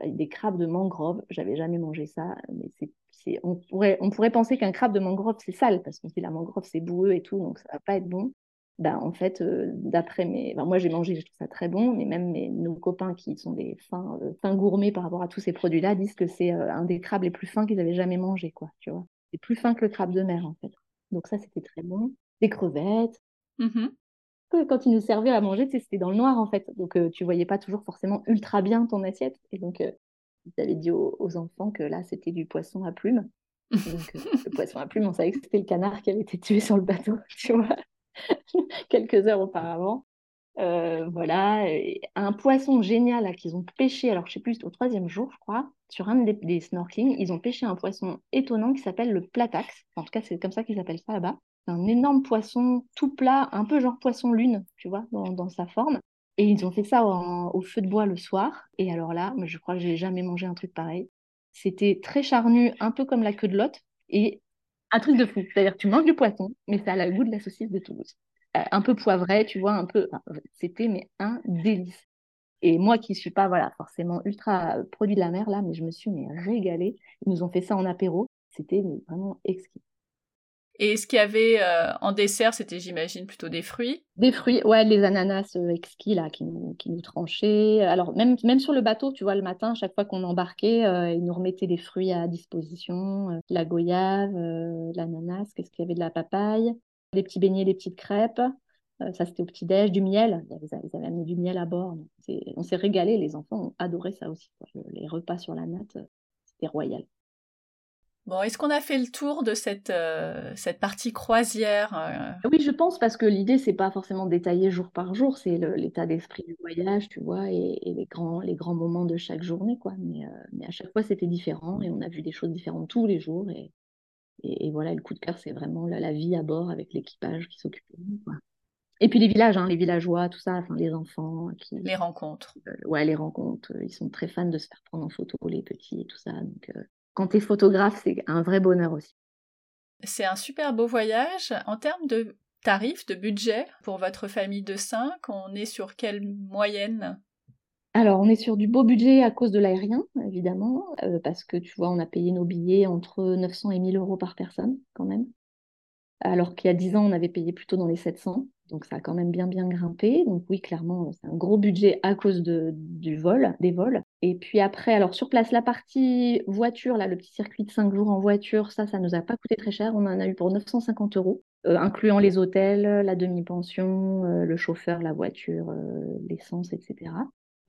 avec des crabes de mangrove, j'avais jamais mangé ça, mais c'est on, pourrait, on pourrait penser qu'un crabe de mangrove, c'est sale, parce qu'on dit la mangrove, c'est boueux et tout, donc ça va pas être bon. Ben, en fait, euh, d'après mes... moi, j'ai mangé, je trouve ça très bon, mais même mes, nos copains qui sont des fins, euh, fins gourmets par rapport à tous ces produits-là disent que c'est euh, un des crabes les plus fins qu'ils avaient jamais mangé, quoi, tu vois. C'est plus fin que le crabe de mer, en fait. Donc ça, c'était très bon. Des crevettes. Quand ils nous servaient à manger, c'était dans le noir, en fait. Donc, tu voyais pas toujours forcément ultra bien ton assiette. Et donc, ils avaient dit aux, enfants que là, c'était du poisson à plumes. Donc, euh, le poisson à plumes, on savait que c'était le canard qui avait été tué sur le bateau, tu vois, quelques heures auparavant. Euh, voilà, un poisson génial qu'ils ont pêché, alors je sais plus, au troisième jour, je crois, sur un des, des snorkelings, ils ont pêché un poisson étonnant qui s'appelle le platax. En tout cas, c'est comme ça qu'ils appellent ça là-bas. Un énorme poisson tout plat, un peu genre poisson lune, tu vois, dans sa forme. Et ils ont fait ça au feu de bois le soir. Et alors là, je crois que j'ai jamais mangé un truc pareil. C'était très charnu, un peu comme la queue de lotte. Et un truc de fou. C'est-à-dire tu manges du poisson, mais ça a le goût de la saucisse de Toulouse. Euh, un peu poivré, tu vois, un peu. C'était mais un délice. Et moi qui suis pas voilà forcément ultra produit de la mer là, mais je me suis mais régalée. Ils nous ont fait ça en apéro. C'était vraiment exquis. Et ce qu'il y avait en dessert, c'était, j'imagine, plutôt des fruits Des fruits, ouais, les ananas exquis là, qui nous, qui nous tranchaient. Alors, même, même sur le bateau, tu vois, le matin, chaque fois qu'on embarquait, ils nous remettaient des fruits à disposition la goyave, l'ananas, qu'est-ce qu'il y avait de la papaye, des petits beignets, des petites crêpes. ça, c'était au petit-déj, du miel. Ils avaient, amené du miel à bord. On s'est régalé, les enfants ont adoré ça aussi. Les repas sur la natte, c'était royal. Bon, est-ce qu'on a fait le tour de cette, euh, cette partie croisière euh? Oui, je pense, parce que l'idée, c'est pas forcément détailler jour par jour, c'est l'état d'esprit du voyage, tu vois, et, les, grands, les grands moments de chaque journée, quoi. Mais, euh, mais à chaque fois, c'était différent, et on a vu des choses différentes tous les jours, et, et, voilà, le coup de cœur, c'est vraiment la, vie à bord avec l'équipage qui s'occupe de nous, quoi. Et puis les villages, hein, les villageois, tout ça, enfin, les enfants. Qui, les rencontres. ouais, les rencontres. Ils sont très fans de se faire prendre en photo, les petits et tout ça. Donc, quand tu es photographe, c'est un vrai bonheur aussi. C'est un super beau voyage. En termes de tarifs, de budget, pour votre famille de 5, on est sur quelle moyenne? Alors, on est sur du beau budget à cause de l'aérien, évidemment, euh, parce que tu vois, on a payé nos billets entre 900 et 1000 euros par personne, quand même. Alors qu'il y a 10 ans, on avait payé plutôt dans les 700. Donc ça a quand même bien bien grimpé. Donc oui, clairement, c'est un gros budget à cause de, du vol, des vols. Et puis après, alors sur place, la partie voiture, là, le petit circuit de 5 jours en voiture, ça, ça nous a pas coûté très cher. On en a eu pour 950 euros, euh, incluant les hôtels, la demi-pension, euh, le chauffeur, la voiture, euh, l'essence, etc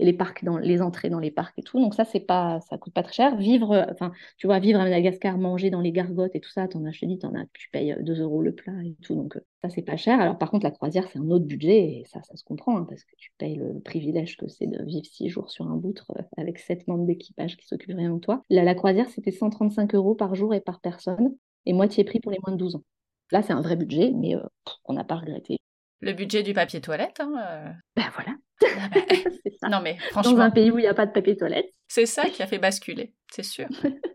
les parcs dans les entrées dans les parcs et tout. Donc ça c'est pas ça coûte pas très cher. Vivre euh, enfin tu vois vivre à Madagascar, manger dans les gargotes et tout ça, t'en as je te dis t'en as tu payes 2 euros le plat et tout donc euh, ça c'est pas cher. Alors par contre la croisière c'est un autre budget et ça ça se comprend hein, parce que tu payes le privilège que c'est de vivre six jours sur un boutre euh, avec sept membres d'équipage qui s'occupent rien de toi. Là la croisière c'était 135 euros par jour et par personne et moitié prix pour les moins de 12 ans. Là c'est un vrai budget mais on n'a pas regretté. Le budget du papier toilette. Hein, Ben voilà. Ah ça. Non mais franchement. Dans un pays où il n'y a pas de papier toilette. C'est ça qui a fait basculer, c'est sûr.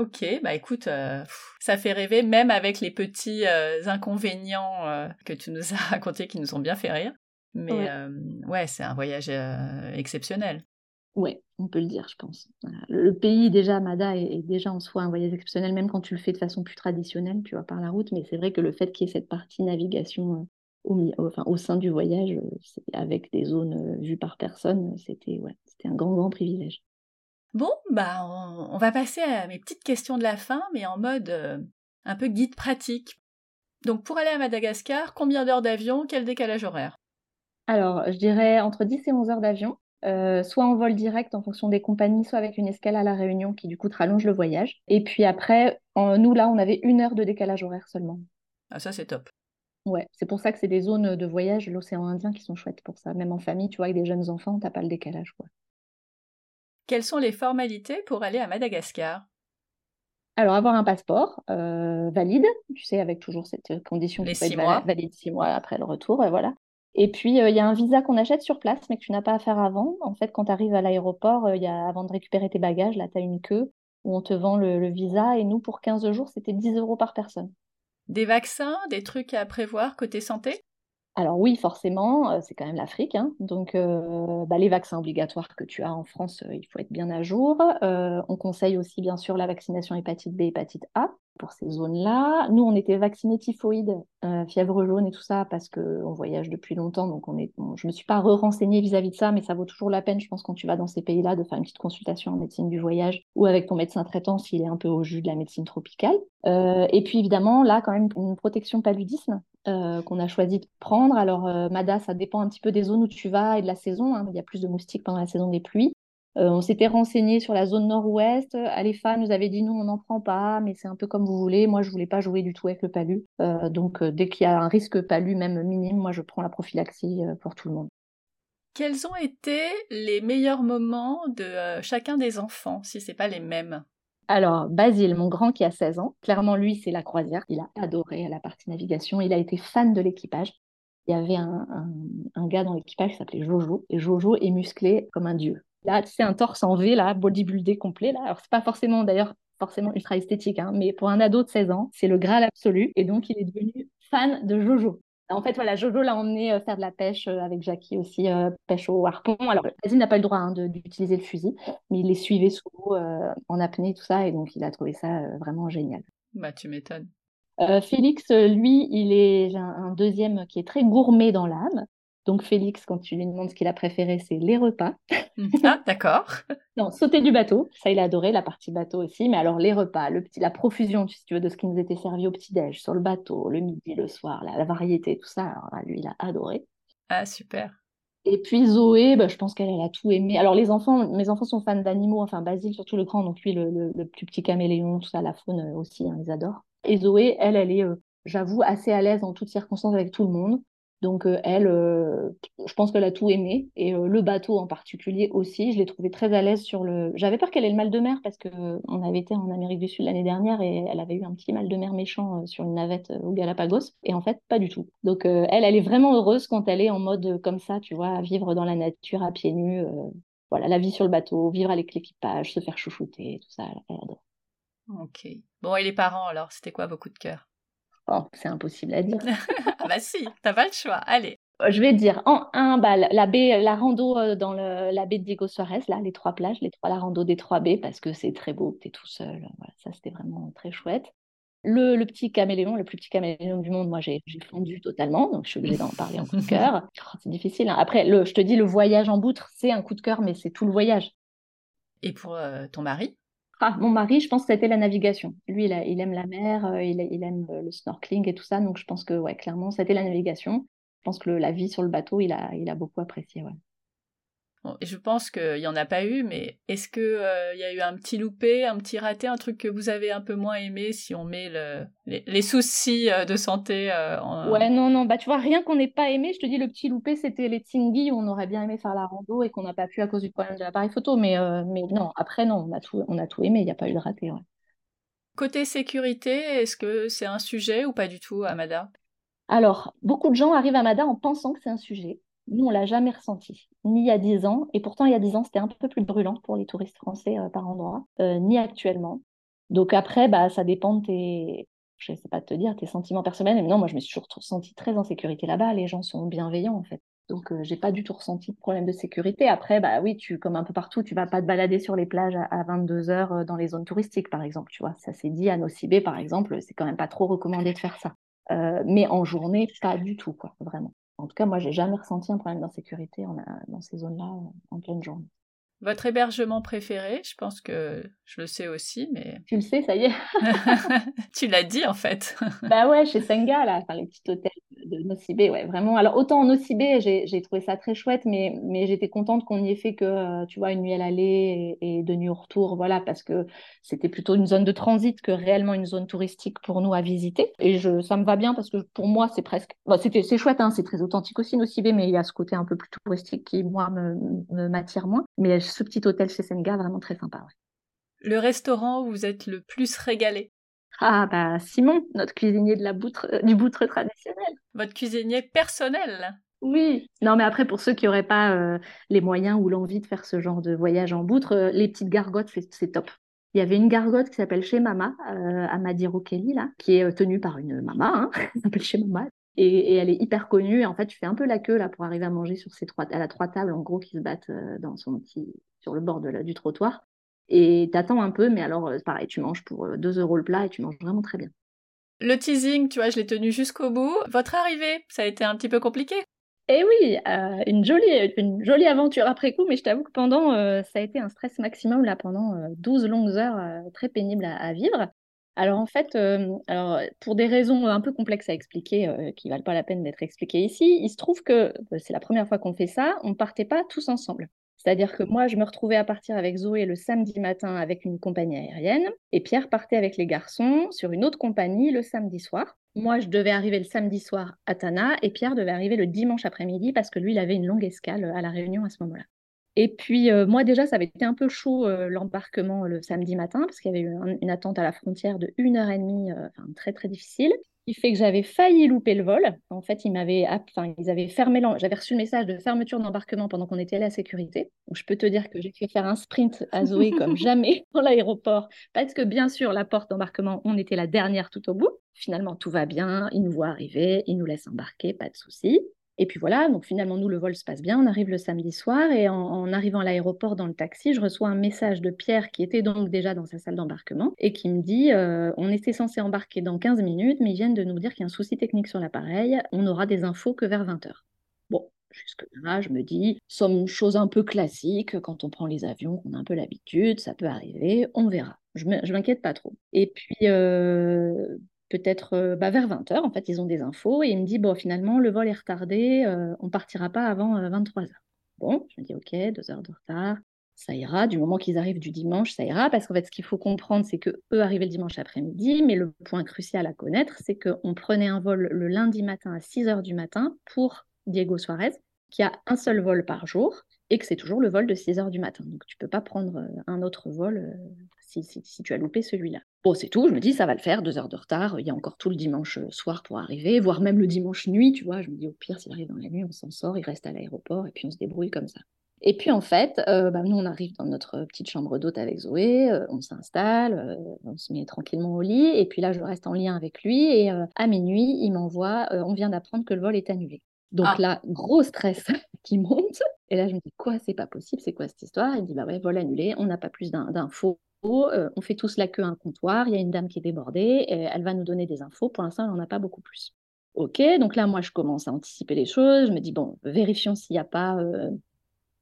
Ok, bah écoute, euh, ça fait rêver, même avec les petits euh, inconvénients euh, que tu nous as racontés qui nous ont bien fait rire. Mais ouais, ouais c'est un voyage exceptionnel. Ouais, on peut le dire, je pense. Le, pays, déjà, Mada, est, est, déjà en soi un voyage exceptionnel, même quand tu le fais de façon plus traditionnelle, tu vois, par la route. Mais c'est vrai que le fait qu'il y ait cette partie navigation au, enfin, au sein du voyage, euh, avec des zones euh, vues par personne, c'était ouais, c'était un grand, grand privilège. Bon, bah, on, va passer à mes petites questions de la fin, mais en mode euh, un peu guide pratique. Donc, pour aller à Madagascar, combien d'heures d'avion, quel décalage horaire? Alors, je dirais entre 10 et 11 heures d'avion, soit en vol direct en fonction des compagnies, soit avec une escale à La Réunion qui, du coup, te rallonge le voyage. Et puis après, nous, là, on avait une heure de décalage horaire seulement. Ah, ça, c'est top. Ouais, c'est pour ça que c'est des zones de voyage, l'océan Indien, qui sont chouettes pour ça. Même en famille, tu vois, avec des jeunes enfants, t'as pas le décalage, quoi. Quelles sont les formalités pour aller à Madagascar? Alors, avoir un passeport euh, valide, tu sais, avec toujours cette condition qui peut être valide six mois après le retour, et voilà. Et puis, euh, il y a un visa qu'on achète sur place, mais que tu n'as pas à faire avant. En fait, quand tu arrives à l'aéroport, euh, il y a, avant de récupérer tes bagages, là, tu as une queue où on te vend le, le visa. Et nous, pour 15 jours, c'était 10 euros par personne. Des vaccins, des trucs à prévoir côté santé? Alors oui, forcément, euh, c'est quand même l'Afrique. Hein. Donc, euh, bah, les vaccins obligatoires que tu as en France, euh, il faut être bien à jour. on conseille aussi, bien sûr, la vaccination hépatite B, hépatite A pour ces zones-là. Nous, on était vaccinés typhoïde, fièvre jaune et tout ça parce qu'on voyage depuis longtemps. Donc, on est, je ne me suis pas re-renseignée vis-à-vis de ça, mais ça vaut toujours la peine, je pense, quand tu vas dans ces pays-là, de faire une petite consultation en médecine du voyage ou avec ton médecin traitant s'il est un peu au jus de la médecine tropicale. et puis, évidemment, là, quand même, une protection paludisme euh, qu'on a choisi de prendre. Alors, euh, Mada, ça dépend un petit peu des zones où tu vas et de la saison. Hein. Il y a plus de moustiques pendant la saison des pluies. Euh, on s'était renseigné sur la zone nord-ouest. Alifa nous avait dit nous, on n'en prend pas, mais c'est un peu comme vous voulez. Moi, je voulais pas jouer du tout avec le palu. donc, dès qu'il y a un risque palu, même minime, moi, je prends la prophylaxie pour tout le monde. Quels ont été les meilleurs moments de chacun des enfants, si ce n'est pas les mêmes? Alors, Basile, mon grand qui a 16 ans, clairement, lui, c'est la croisière. Il a adoré la partie navigation. Il a été fan de l'équipage. Il y avait un, gars dans l'équipage qui s'appelait Jojo. Et Jojo est musclé comme un dieu. Là, tu sais, un torse en V, là, bodybuildé complet. Là. Alors, c'est pas forcément, d'ailleurs, forcément ultra esthétique, hein, mais pour un ado de 16 ans, c'est le graal absolu. Et donc, il est devenu fan de Jojo. En fait, voilà, Jojo l'a emmené euh, faire de la pêche euh, avec Jackie aussi, euh, pêche au harpon. Alors, Basile n'a pas le droit hein, d'utiliser le fusil, mais il les suivait sous l'eau en apnée, tout ça, et donc il a trouvé ça vraiment génial. Bah, tu m'étonnes. Félix, lui, il est un, deuxième qui est très gourmet dans l'âme. Donc Félix, quand tu lui demandes ce qu'il a préféré, c'est les repas. ah, d'accord. non, sauter du bateau, ça il a adoré, la partie bateau aussi. Mais alors les repas, le petit, la profusion, si tu veux, de ce qui nous était servi au petit-déj, sur le bateau, le midi, le soir, la, variété, tout ça, alors, lui, il a adoré. Ah, super. Et puis Zoé, bah, je pense qu'elle a tout aimé. Alors les enfants, mes enfants sont fans d'animaux, enfin Basile surtout le grand, donc lui le, plus petit caméléon, tout ça, la faune aussi, hein, ils adorent. Et Zoé, elle, elle est, euh, j'avoue, assez à l'aise en toutes circonstances avec tout le monde. Donc euh, elle, euh, je pense qu'elle a tout aimé et euh, le bateau en particulier aussi. Je l'ai trouvé très à l'aise sur le. J'avais peur qu'elle ait le mal de mer parce que on avait été en Amérique du Sud l'année dernière et elle avait eu un petit mal de mer méchant sur une navette au Galapagos et en fait pas du tout. Donc elle, elle est vraiment heureuse quand elle est en mode comme ça, tu vois, à vivre dans la nature à pieds nus. voilà, la vie sur le bateau, vivre avec l'équipage, se faire chouchouter, tout ça, elle adore. Ok. Bon, et les parents alors, c'était quoi vos coups de cœur? Oh, c'est impossible à dire. Ah bah si, t'as pas le choix. Allez. Je vais dire en un, bah, la baie, la rando euh, dans la baie de Diego Suarez, là, les trois plages, les trois, la rando des trois baies, parce que c'est très beau, t'es tout seul. Voilà, ça, c'était vraiment très chouette. Le, le, petit caméléon, le plus petit caméléon du monde, moi j'ai fondu totalement, donc je suis obligée d'en parler en coup de cœur. Oh, c'est difficile. Hein. Après, le, je te dis, le voyage en boutre, c'est un coup de cœur, mais c'est tout le voyage. Et pour euh, ton mari? Ah, mon mari, je pense que c'était la navigation. Lui, il, aime la mer, euh, il, il, aime euh, le snorkeling et tout ça. Donc, je pense que, ouais, clairement, c'était la navigation. Je pense que la vie sur le bateau, il a, il a beaucoup apprécié, ouais je pense qu'il n'y en a pas eu, mais est-ce qu'il euh, y a eu un petit loupé, un petit raté, un truc que vous avez un peu moins aimé si on met le, les, soucis euh, de santé euh, en... Ouais, non, non, bah tu vois, rien qu'on n'ait pas aimé, je te dis, le petit loupé, c'était les Tingui où on aurait bien aimé faire la rando et qu'on n'a pas pu à cause du problème de l'appareil photo, mais, mais non, après, non, on a tout, on a tout aimé, il n'y a pas eu de raté, ouais. Côté sécurité, est-ce que c'est un sujet ou pas du tout, Amada? Alors, beaucoup de gens arrivent à Amada en pensant que c'est un sujet. Nous, on l'a jamais ressenti, ni il y a 10 ans, et pourtant il y a 10 ans, c'était un peu plus brûlant pour les touristes français euh, par endroit, euh, ni actuellement. Donc après, bah, ça dépend de tes, je sais pas te dire, tes sentiments personnels, mais non, moi je me suis toujours sentie très en sécurité là-bas, les gens sont bienveillants en fait. Donc euh, j'ai pas du tout ressenti de problème de sécurité. Après, bah oui, tu, comme un peu partout, tu vas pas te balader sur les plages à, 22 heures dans les zones touristiques, par exemple, tu vois. Ça s'est dit à Nocibé, par exemple, c'est quand même pas trop recommandé de faire ça. mais en journée, pas du tout, quoi, vraiment. En tout cas, moi, j'ai jamais ressenti un problème d'insécurité dans ces zones-là en pleine journée. Votre hébergement préféré, je pense que je le sais aussi, mais... Tu le sais, ça y est. tu l'as dit, en fait. bah ouais, chez Senga, là, enfin, les petits hôtels de Nocibé, ouais, vraiment. Alors, autant en Nocibé, j'ai trouvé ça très chouette, mais, mais j'étais contente qu'on n'y ait fait que, euh, tu vois, une nuit à l'aller et, deux nuits au retour, voilà, parce que c'était plutôt une zone de transit que réellement une zone touristique pour nous à visiter. Et je, ça me va bien parce que pour moi, c'est presque... C'est chouette, hein, c'est très authentique aussi, Nocibé, mais il y a ce côté un peu plus touristique qui, moi, me m'attire moins. Mais ce petit hôtel chez Senga, vraiment très sympa. Le restaurant où vous êtes le plus régalé? Ah bah Simon, notre cuisinier de la boutre, euh, du boutre traditionnel. Votre cuisinier personnel oui, non mais après pour ceux qui n'auraient pas euh, les moyens ou l'envie de faire ce genre de voyage en boutre, euh, les petites gargotes c'est top. Il y avait une gargote qui s'appelle Chez Mama, à Madiro Kelly, là, qui est tenue par une mama, hein, s'appelle Chez Mama. Et, elle est hyper connue. Et en fait, tu fais un peu la queue là pour arriver à manger sur ces trois, à la trois tables en gros qui se battent dans son petit, sur le bord de du trottoir. Et t'attends un peu, mais alors, euh, pareil, tu manges pour 2 euh, euros le plat et tu manges vraiment très bien. Le teasing, tu vois, je l'ai tenu jusqu'au bout. Votre arrivée, ça a été un petit peu compliqué? Eh oui, euh, une, jolie, une jolie aventure après coup, mais je t'avoue que pendant, ça a été un stress maximum là, pendant 12 longues heures très pénibles à, vivre. Alors en fait, alors, pour des raisons un peu complexes à expliquer, qui valent pas la peine d'être expliquées ici, il se trouve que c'est la première fois qu'on fait ça, on partait pas tous ensemble. C'est-à-dire que moi, je me retrouvais à partir avec Zoé le samedi matin avec une compagnie aérienne et Pierre partait avec les garçons sur une autre compagnie le samedi soir. Moi, je devais arriver le samedi soir à Tana et Pierre devait arriver le dimanche après-midi parce que lui, il avait une longue escale à La Réunion à ce moment-là. Et puis, euh, moi, déjà, ça avait été un peu chaud euh, l'embarquement le samedi matin parce qu'il y avait eu une attente à la frontière de une heure et demie, euh, enfin, très, très difficile qui fait que j'avais failli louper le vol. En fait, ils m'avaient, enfin, ils avaient fermé, j'avais reçu le message de fermeture d'embarquement pendant qu'on était à la sécurité. Donc, je peux te dire que j'ai fait faire un sprint à Zoé comme jamais dans l'aéroport, parce que bien sûr, la porte d'embarquement, on était la dernière tout au bout. Finalement, tout va bien, ils nous voient arriver, ils nous laissent embarquer, pas de souci. Et puis voilà, donc finalement, nous, le vol se passe bien. On arrive le samedi soir et en, arrivant à l'aéroport dans le taxi, je reçois un message de Pierre qui était donc déjà dans sa salle d'embarquement et qui me dit euh, On était censé embarquer dans 15 minutes, mais ils viennent de nous dire qu'il y a un souci technique sur l'appareil. On n'aura des infos que vers 20h. Bon, jusque-là, je me dis Somme chose un peu classique quand on prend les avions, on a un peu l'habitude, ça peut arriver, on verra. Je m'inquiète pas trop. Et puis, euh, peut-être euh, bah, vers 20h, en fait, ils ont des infos et il me dit, bon, finalement, le vol est retardé, euh, on partira pas avant 23h. Euh, bon, je me dis, ok, deux heures de retard, ça ira, du moment qu'ils arrivent du dimanche, ça ira, parce qu'en fait, ce qu'il faut comprendre, c'est que eux arrivaient le dimanche après-midi, mais le point crucial à connaître, c'est qu'on prenait un vol le lundi matin à 6h du matin pour Diego Suarez, qui a un seul vol par jour, et que c'est toujours le vol de 6 h du matin. Donc tu peux pas prendre un autre vol si, si, tu as loupé celui-là. Bon, c'est tout, je me dis, ça va le faire, deux heures de retard, il y a encore tout le dimanche euh, soir pour arriver, voire même le dimanche nuit, tu vois, je me dis, au pire, s'il arrive dans la nuit, on s'en sort, il reste à l'aéroport, et puis on se débrouille comme ça. Et puis en fait, euh, bah, nous, on arrive dans notre petite chambre d'hôte avec Zoé, euh, on s'installe, on se met tranquillement au lit, et puis là, je reste en lien avec lui, et à minuit, il m'envoie, on vient d'apprendre que le vol est annulé. Donc ah. là, gros stress qui monte. Et là, je me dis, quoi, c'est pas possible, c'est quoi cette histoire? Il dit, bah ouais, vol annulé, on n'a pas plus d'infos euh, on fait tous la queue à un comptoir, il y a une dame qui est débordée, elle va nous donner des infos. Pour l'instant, elle n'en a pas beaucoup plus. Ok, donc là, moi, je commence à anticiper les choses. Je me dis, bon, vérifions s'il n'y a pas euh,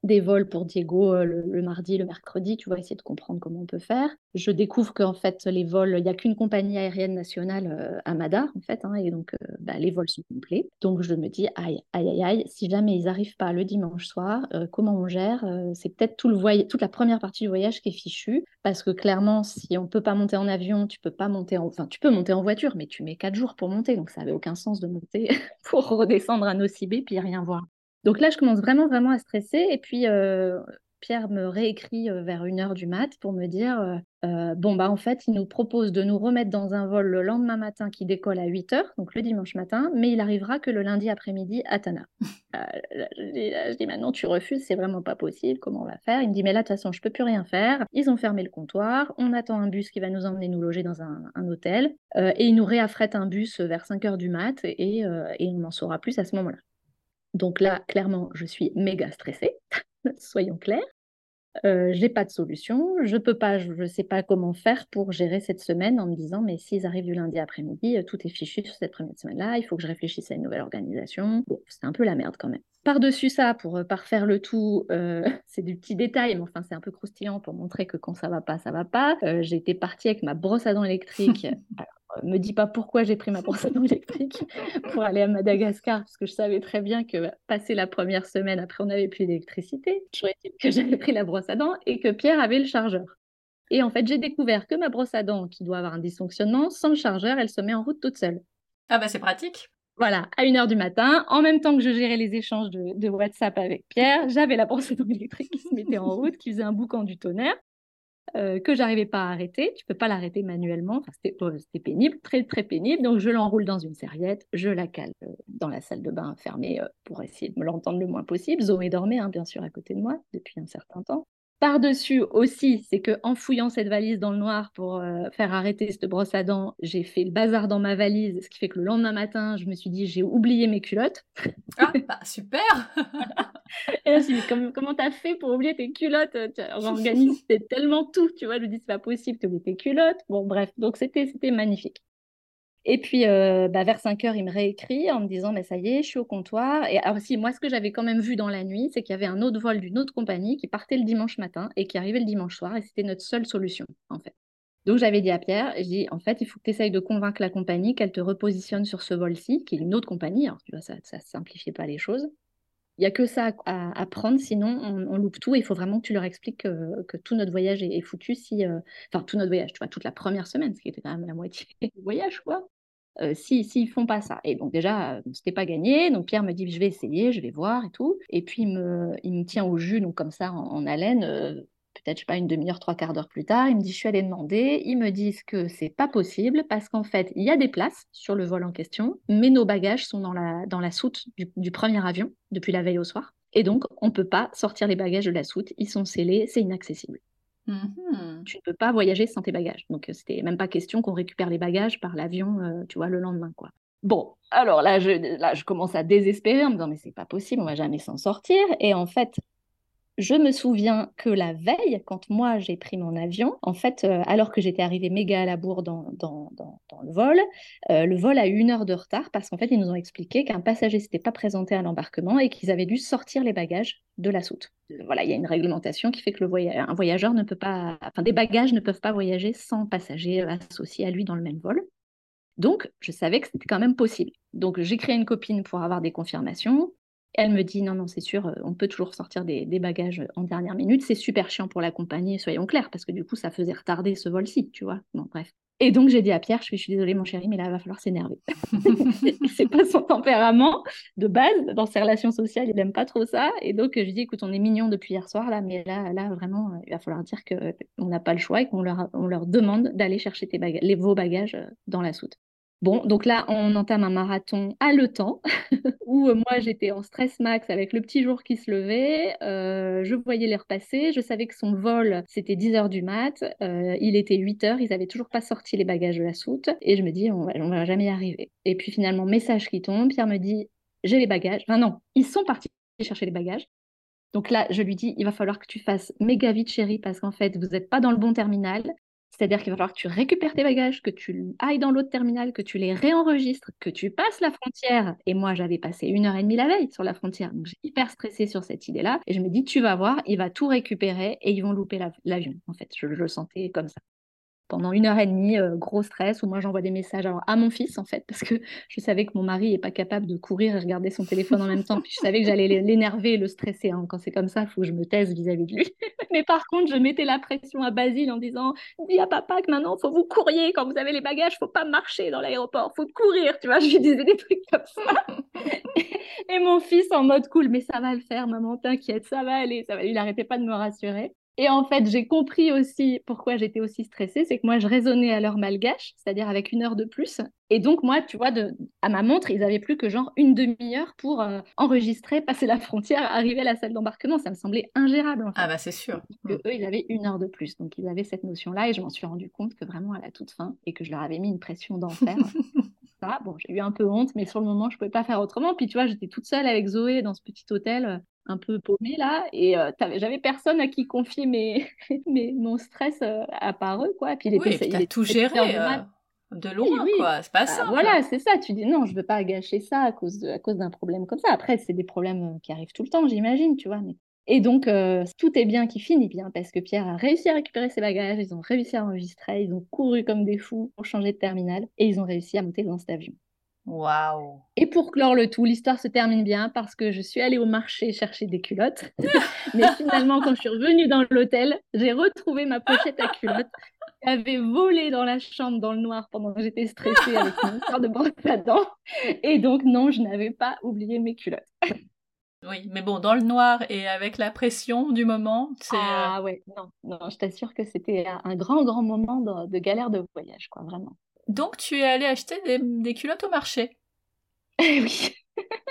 des vols pour Diego euh, le, mardi, le mercredi, tu vois, essayer de comprendre comment on peut faire. Je découvre qu'en fait, les vols, il n'y a qu'une compagnie aérienne nationale euh, à Madar, en fait, hein, et donc euh, bah, les vols sont complets. Donc je me dis, aïe, aïe, aïe, aïe, si jamais ils n'arrivent pas le dimanche soir, comment on gère C'est peut-être tout toute la première partie du voyage qui est fichue, parce que clairement, si on ne peut pas monter en avion, tu peux pas monter en... Enfin, tu peux monter en voiture, mais tu mets quatre jours pour monter, donc ça n'avait aucun sens de monter pour redescendre à Nocibé puis rien voir. Donc là, je commence vraiment, vraiment à stresser. Et puis, euh, Pierre me réécrit euh, vers une heure du mat pour me dire euh, Bon, bah, en fait, il nous propose de nous remettre dans un vol le lendemain matin qui décolle à 8 heures, donc le dimanche matin, mais il arrivera que le lundi après-midi à Tana. je, dis, Maintenant, tu refuses, c'est vraiment pas possible, comment on va faire? Il me dit Mais là, de toute façon, je peux plus rien faire. Ils ont fermé le comptoir, on attend un bus qui va nous emmener nous loger dans un, hôtel, et il nous réaffrète un bus vers 5 heures du mat, et, et on en saura plus à ce moment-là. Donc là, clairement, je suis méga stressée, soyons clairs. Euh, j'ai pas de solution, je peux pas, je ne sais pas comment faire pour gérer cette semaine en me disant mais s'ils arrivent du lundi après-midi, euh, tout est fichu sur cette première semaine-là, il faut que je réfléchisse à une nouvelle organisation. C'est un peu la merde quand même. Par-dessus ça, pour euh, parfaire le tout, c'est du petit détail, mais enfin c'est un peu croustillant pour montrer que quand ça va pas, ça va pas. j'ai été partie avec ma brosse à dents électrique. me dis pas pourquoi j'ai pris ma brosse à dents électrique pour aller à Madagascar, parce que je savais très bien que passer la première semaine, après on n'avait plus d'électricité, j'aurais dit que j'avais pris la brosse à dents et que Pierre avait le chargeur. Et en fait, j'ai découvert que ma brosse à dents, qui doit avoir un dysfonctionnement, sans le chargeur, elle se met en route toute seule. Ah bah c'est pratique. Voilà, à 1h du matin, en même temps que je gérais les échanges de, WhatsApp avec Pierre, j'avais la dents électrique qui se mettait en route, qui faisait un boucan du tonnerre. Euh, que j'arrivais pas à arrêter. Tu peux pas l'arrêter manuellement. c'était pénible, très très pénible. Donc je l'enroule dans une serviette, je la cale euh, dans la salle de bain fermée euh, pour essayer de me l'entendre le moins possible. Zoé dormait hein, bien sûr à côté de moi depuis un certain temps. Par-dessus aussi, c'est que en fouillant cette valise dans le noir pour euh, faire arrêter cette brosse à dents, j'ai fait le bazar dans ma valise, ce qui fait que le lendemain matin, je me suis dit j'ai oublié mes culottes. Ah bah super Et là, je me suis dit comment comment t'as fait pour oublier tes culottes? J'organise tellement tout, tu vois. Je me dis c'est pas possible, oublié tes culottes. Bon bref, donc c'était c'était magnifique. Et puis, euh, bah, vers 5 heures, il me réécrit en me disant, mais ça y est, je suis au comptoir. Et alors, si, moi, ce que j'avais quand même vu dans la nuit, c'est qu'il y avait un autre vol d'une autre compagnie qui partait le dimanche matin et qui arrivait le dimanche soir. Et c'était notre seule solution, en fait. Donc, j'avais dit à Pierre, je dis, en fait, il faut que tu essayes de convaincre la compagnie qu'elle te repositionne sur ce vol-ci, qui est une autre compagnie. Alors, tu vois, ça ne simplifiait pas les choses. Il n'y a que ça à, prendre, sinon on, loupe tout et il faut vraiment que tu leur expliques que, tout notre voyage est, foutu si... Euh, enfin, tout notre voyage, tu vois, toute la première semaine, ce qui était quand même la moitié du voyage, quoi. Euh, s'ils si, ne font pas ça. Et donc déjà, euh, c'était pas gagné. Donc Pierre me dit, je vais essayer, je vais voir et tout. Et puis il me, tient au jus, donc comme ça, en, haleine. Euh, peut-être, je sais pas, une demi-heure, trois quarts d'heure plus tard, il me dit, je suis allée demander. Ils me disent que c'est pas possible parce qu'en fait, il y a des places sur le vol en question, mais nos bagages sont dans la, soute du, du premier avion depuis la veille au soir. Et donc, on peut pas sortir les bagages de la soute. Ils sont scellés, c'est inaccessible. Mmh tu ne peux pas voyager sans tes bagages. Donc, euh, c'était même pas question qu'on récupère les bagages par l'avion, euh, tu vois, le lendemain, quoi. Bon, alors là je, là, je commence à désespérer en me disant, mais c'est pas possible, on va jamais s'en sortir. Et en fait, je me souviens que la veille, quand moi j'ai pris mon avion, en fait, euh, alors que j'étais arrivée méga à la bourre dans, le vol, euh, le vol a eu une heure de retard parce qu'en fait, ils nous ont expliqué qu'un passager s'était pas présenté à l'embarquement et qu'ils avaient dû sortir les bagages de la soute. Euh, voilà, il y a une réglementation qui fait que le un voyageur ne peut pas, enfin, des bagages ne peuvent pas voyager sans passager associé à lui dans le même vol. Donc, je savais que c'était quand même possible. Donc, j'ai créé une copine pour avoir des confirmations. Elle me dit non, non, c'est sûr, euh, on peut toujours sortir des, bagages en dernière minute. C'est super chiant pour la compagnie, soyons clairs, parce que du coup, ça faisait retarder ce vol-ci, tu vois. Bon, bref. Et donc, j'ai dit à Pierre, je suis, je suis désolée, mon chéri, mais là, il va falloir s'énerver. c'est pas son tempérament de base. Dans ses relations sociales, il n'aime pas trop ça. Et donc, je lui dis, écoute, on est mignons depuis hier soir, là, mais là, là vraiment, euh, il va falloir dire qu'on n'a pas le choix et qu'on leur, on leur demande d'aller chercher tes bagages, les, vos bagages euh, dans la soute. Bon, donc là, on entame un marathon haletant, où euh, moi, j'étais en stress max avec le petit jour qui se levait. Euh, je voyais les repasser. Je savais que son vol, c'était 10 heures du mat. Euh, il était 8 heures. Ils n'avaient toujours pas sorti les bagages de la soute. Et je me dis, on va, va jamais y arriver. Et puis finalement, message qui tombe. Pierre me dit, j'ai les bagages. Enfin non, ils sont partis chercher les bagages. Donc là, je lui dis, il va falloir que tu fasses méga vite, chérie, parce qu'en fait, vous n'êtes pas dans le bon terminal. C'est-à-dire qu'il va falloir que tu récupères tes bagages, que tu ailles dans l'autre terminal, que tu les réenregistres, que tu passes la frontière. Et moi, j'avais passé une heure et demie la veille sur la frontière. Donc, j'ai hyper stressée sur cette idée-là. Et je me dis, tu vas voir, il va tout récupérer et ils vont louper l'avion. En fait, je le sentais comme ça pendant une heure et demie, euh, gros stress, où moi j'envoie des messages à mon fils en fait, parce que je savais que mon mari n'est pas capable de courir et regarder son téléphone en même temps. Je savais que j'allais l'énerver et le stresser. Hein. Quand c'est comme ça, il faut que je me taise vis-à-vis de lui. Mais par contre, je mettais la pression à Basile en disant Dis à papa que maintenant, il faut vous couriez. Quand vous avez les bagages, il faut pas marcher dans l'aéroport, faut courir. Tu vois, je lui disais des trucs comme ça. et mon fils en mode cool, mais ça va le faire, maman, t'inquiète, ça va aller. Ça va. Il n'arrêtait pas de me rassurer. Et en fait, j'ai compris aussi pourquoi j'étais aussi stressée, c'est que moi, je raisonnais à l'heure malgache, c'est-à-dire avec une heure de plus. Et donc, moi, tu vois, de, à ma montre, ils avaient plus que genre une demi-heure pour euh, enregistrer, passer la frontière, arriver à la salle d'embarquement. Ça me semblait ingérable. Ah bah c'est sûr. Que eux, ils avaient une heure de plus. Donc, ils avaient cette notion-là et je m'en suis rendu compte que vraiment à la toute fin et que je leur avais mis une pression d'enfer. bon, j'ai eu un peu honte, mais sur le moment, je pouvais pas faire autrement. Puis, tu vois, j'étais toute seule avec Zoé dans ce petit hôtel un peu paumé là et euh, j'avais personne à qui confier mes, mes mon stress euh, à part eux quoi. Puis il était, oui, tout géré euh, de loin quoi. C'est pas ça bah, voilà c'est ça. Tu dis non je veux pas gâcher ça à cause de, à cause d'un problème comme ça. Après c'est des problèmes qui arrivent tout le temps j'imagine tu vois mais et donc, tout est bien qui finit bien parce que Pierre a réussi à récupérer ses bagages, ils ont réussi à enregistrer, ils ont couru comme des fous pour changer de terminal et ils ont réussi à monter dans cet avion. Waouh Et pour clore le tout, l'histoire se termine bien parce que je suis allée au marché chercher des culottes. Mais finalement, quand je suis revenue dans l'hôtel, j'ai retrouvé ma pochette à culottes qui avait volé dans la chambre dans le noir pendant que j'étais stressée avec mon histoire de brosse à dents. Et donc, non, je n'avais pas oublié mes culottes. Oui, mais bon, dans le noir et avec la pression du moment, c'est... Euh, ah ouais, non, non, je t'assure que c'était un grand, grand moment de, de galère de voyage, quoi, vraiment. Donc tu es allé acheter des, culottes au marché. oui.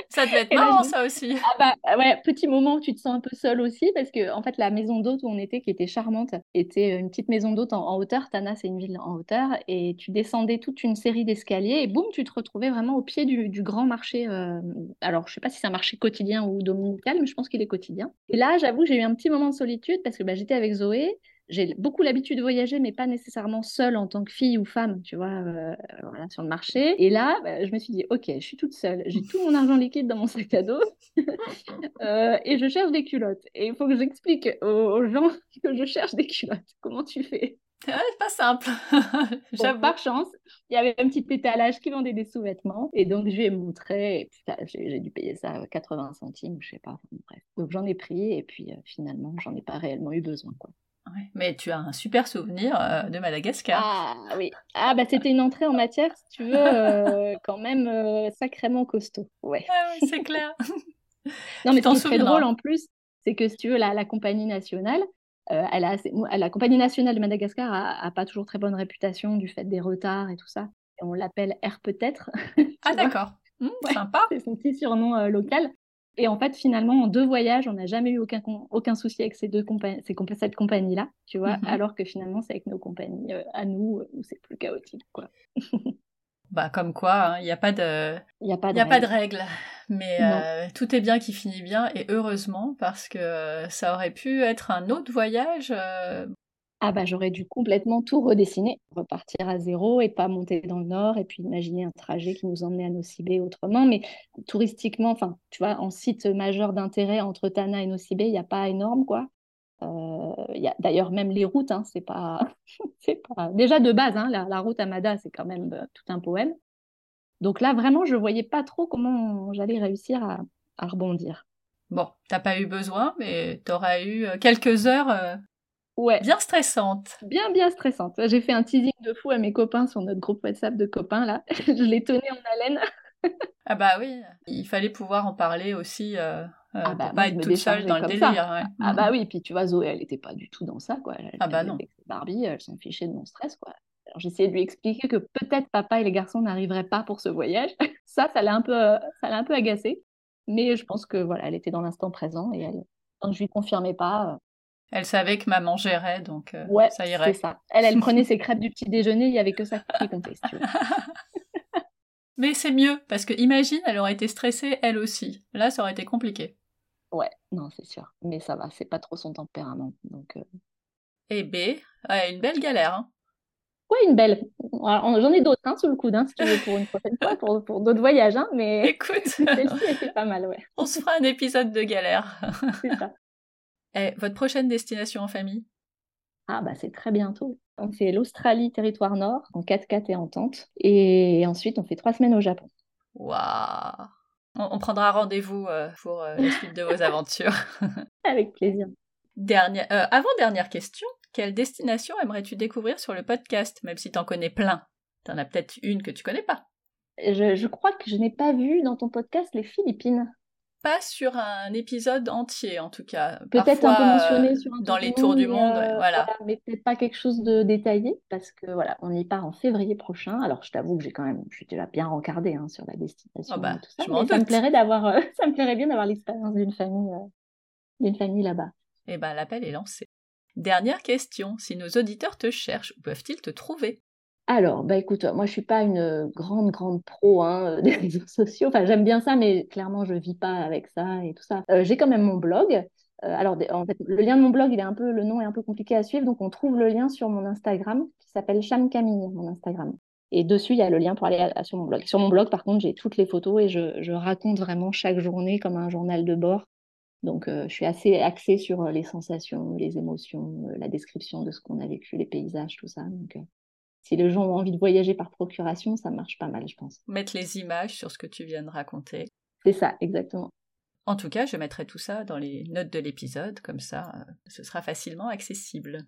Ça devait être marrant, ça aussi. Ah bah ouais, petit moment où tu te sens un peu seule aussi, parce que en fait, la maison d'hôte où on était, qui était charmante, était une petite maison d'hôte en, hauteur. Tana, c'est une ville en hauteur, et tu descendais toute une série d'escaliers, et boum, tu te retrouvais vraiment au pied du, grand marché. Euh, alors, je sais pas si c'est un marché quotidien ou dominical, mais je pense qu'il est quotidien. Et là, j'avoue, j'ai eu un petit moment de solitude parce que bah, j'étais avec Zoé j'ai beaucoup l'habitude de voyager, mais pas nécessairement seule en tant que fille ou femme, tu vois, euh, voilà, sur le marché. Et là, bah, je me suis dit, ok, je suis toute seule, j'ai tout mon argent liquide dans mon sac à dos euh, et je cherche des culottes. Et il faut que j'explique aux, gens que je cherche des culottes. Comment tu fais? C'est pas simple. par chance, il y avait un petit étalage qui vendait des sous-vêtements. Et donc, je lui ai montré. J'ai dû payer ça à 80 centimes, je sais pas. Bref. Donc, j'en ai pris. Et puis, euh, finalement, j'en ai pas réellement eu besoin. Quoi mais tu as un super souvenir euh, de Madagascar. Ah oui. Ah bah c'était une entrée en matière, si tu veux, euh, quand même euh, sacrément costaud. Ouais. Ah oui, c'est clair. non mais ce qui est très drôle en plus, c'est que si tu veux, la, la compagnie nationale, elle a la compagnie nationale de Madagascar a, pas toujours très bonne réputation du fait des retards et tout ça. on l'appelle Air peut-être. ah d'accord. Mmh, sympa. C'est son petit surnom local. Et en fait, finalement, en deux voyages, on n'a jamais eu aucun, aucun souci avec ces deux ces cette compagnie-là, tu vois, mhm. alors que finalement, c'est avec nos compagnies euh, à nous où c'est plus chaotique, quoi. Bah, comme quoi, il hein, n'y a pas de, il a pas de, y a pas de règles. Mais euh, tout est bien qui finit bien, et heureusement, parce que ça aurait pu être un autre voyage. Euh, ah bah j'aurais dû complètement tout redessiner, repartir à zéro et pas monter dans le nord et puis imaginer un trajet qui nous emmenait à Nocibé autrement. Mais touristiquement, enfin, tu vois, en site majeur d'intérêt entre Tana et Nocibé, il n'y a pas énorme, quoi. Euh, D'ailleurs, même les routes, hein, c'est pas, pas... Déjà de base, hein, la, route à Mada, c'est quand même euh, tout un poème. Donc là, vraiment, je voyais pas trop comment j'allais réussir à, rebondir. Bon, t'as pas eu besoin, mais tu auras eu euh, quelques heures Ouais. Bien stressante. Bien, bien stressante. J'ai fait un teasing de fou à mes copains sur notre groupe WhatsApp de copains, là. je les tenais en haleine. ah bah oui, il fallait pouvoir en parler aussi euh, euh ah bah, pas être toute seule dans le délire. Ah bah oui, puis tu vois, Zoé, elle n'était pas du tout dans ça, quoi. Elle, ah bah non. Barbie, elle s'en fichait de mon stress, quoi. Alors j'essayais de lui expliquer que peut-être papa et les garçons n'arriveraient pas pour ce voyage. ça, ça l'a un peu, ça l'a un peu agacé. Mais je pense que voilà, elle était dans l'instant présent et elle, quand je lui confirmais pas, elle savait que maman gérait, donc euh, ça irait. c'est ça. Elle, elle prenait ses crêpes du petit déjeuner, il n'y avait que ça qui comptait, si tu veux. Mais c'est mieux, parce que imagine, elle aurait été stressée, elle aussi. Là, ça aurait été compliqué. Ouais, non, c'est sûr. Mais ça va, c'est pas trop son tempérament. Donc, euh. Et B, une belle galère. Hein. Oui, une belle. J'en ai d'autres hein, sous le coude, hein, si tu veux, pour une prochaine fois, pour, pour d'autres voyages. Hein, mais écoute, celle-ci pas mal, ouais. On se fera un épisode de galère. c'est ça. Et votre prochaine destination en famille? Ah, bah c'est très bientôt. On fait l'Australie, territoire nord, en 4x4 et en tente. Et ensuite, on fait trois semaines au Japon. Waouh on, prendra rendez-vous euh, pour euh, la suite de vos aventures. Avec plaisir. Dernière, euh, avant-dernière question, quelle destination aimerais-tu découvrir sur le podcast, même si tu en connais plein? T'en as peut-être une que tu connais pas. je crois que je n'ai pas vu dans ton podcast les Philippines pas sur un épisode entier en tout cas. Peut-être un peu mentionné sur un dans les tours du monde, euh, voilà. Mais peut-être pas quelque chose de détaillé parce que voilà, on y part en février prochain. Alors je t'avoue que j'ai quand même, je suis déjà bien rencardée hein, sur la destination oh bah, tout ça. Mais ça me plairait d'avoir, euh, ça me plairait bien d'avoir l'expérience d'une famille, euh, d'une famille là-bas. Eh ben l'appel est lancé. Dernière question, si nos auditeurs te cherchent, où peuvent-ils te trouver? Alors, bah écoute, moi je suis pas une grande grande pro hein, des réseaux sociaux. Enfin, j'aime bien ça, mais clairement je vis pas avec ça et tout ça. Euh, j'ai quand même mon blog. Euh, alors, en fait, le lien de mon blog, il est un peu, le nom est un peu compliqué à suivre, donc on trouve le lien sur mon Instagram qui s'appelle Cham Camille, mon Instagram. Et dessus, il y a le lien pour aller sur mon blog. Sur mon blog, par contre, j'ai toutes les photos et je, raconte vraiment chaque journée comme un journal de bord. Donc, euh, je suis assez axée sur les sensations, les émotions, la description de ce qu'on a vécu, les paysages, tout ça. Donc, si les gens ont envie de voyager par procuration, ça marche pas mal, je pense. Mettre les images sur ce que tu viens de raconter. C'est ça, exactement. En tout cas, je mettrai tout ça dans les notes de l'épisode, comme ça, euh, ce sera facilement accessible.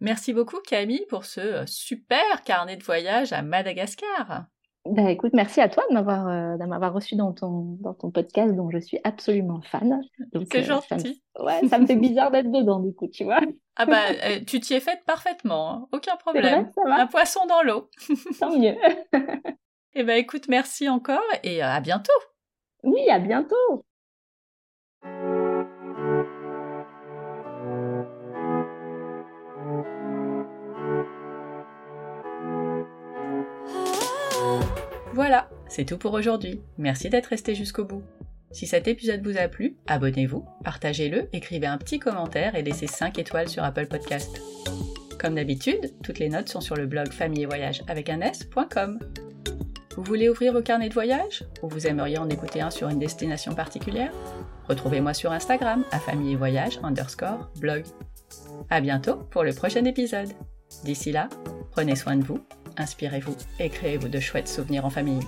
Merci beaucoup Camille pour ce euh, super carnet de voyage à Madagascar. Bah, écoute, merci à toi de m'avoir euh, m'avoir reçu dans ton dans ton podcast dont je suis absolument fan. C'est euh, gentil. ouais, ça me fait bizarre d'être dedans du coup, tu vois. Ah bah euh, tu t'y es faite parfaitement, hein. aucun problème. Un poisson dans l'eau. Tant mieux. Eh bah écoute, merci encore et à bientôt. Oui, à bientôt. Voilà, c'est tout pour aujourd'hui. Merci d'être resté jusqu'au bout. Si cet épisode vous a plu, abonnez-vous, partagez-le, écrivez un petit commentaire et laissez 5 étoiles sur Apple Podcast. Comme d'habitude, toutes les notes sont sur le blog famille et voyage avec un s.com. Vous voulez ouvrir vos carnets de voyage? Ou vous aimeriez en écouter un sur une destination particulière? Retrouvez-moi sur Instagram à famille et voyage underscore blog. À bientôt pour le prochain épisode. D'ici là, prenez soin de vous inspirez-vous et créez-vous de chouettes souvenirs en famille.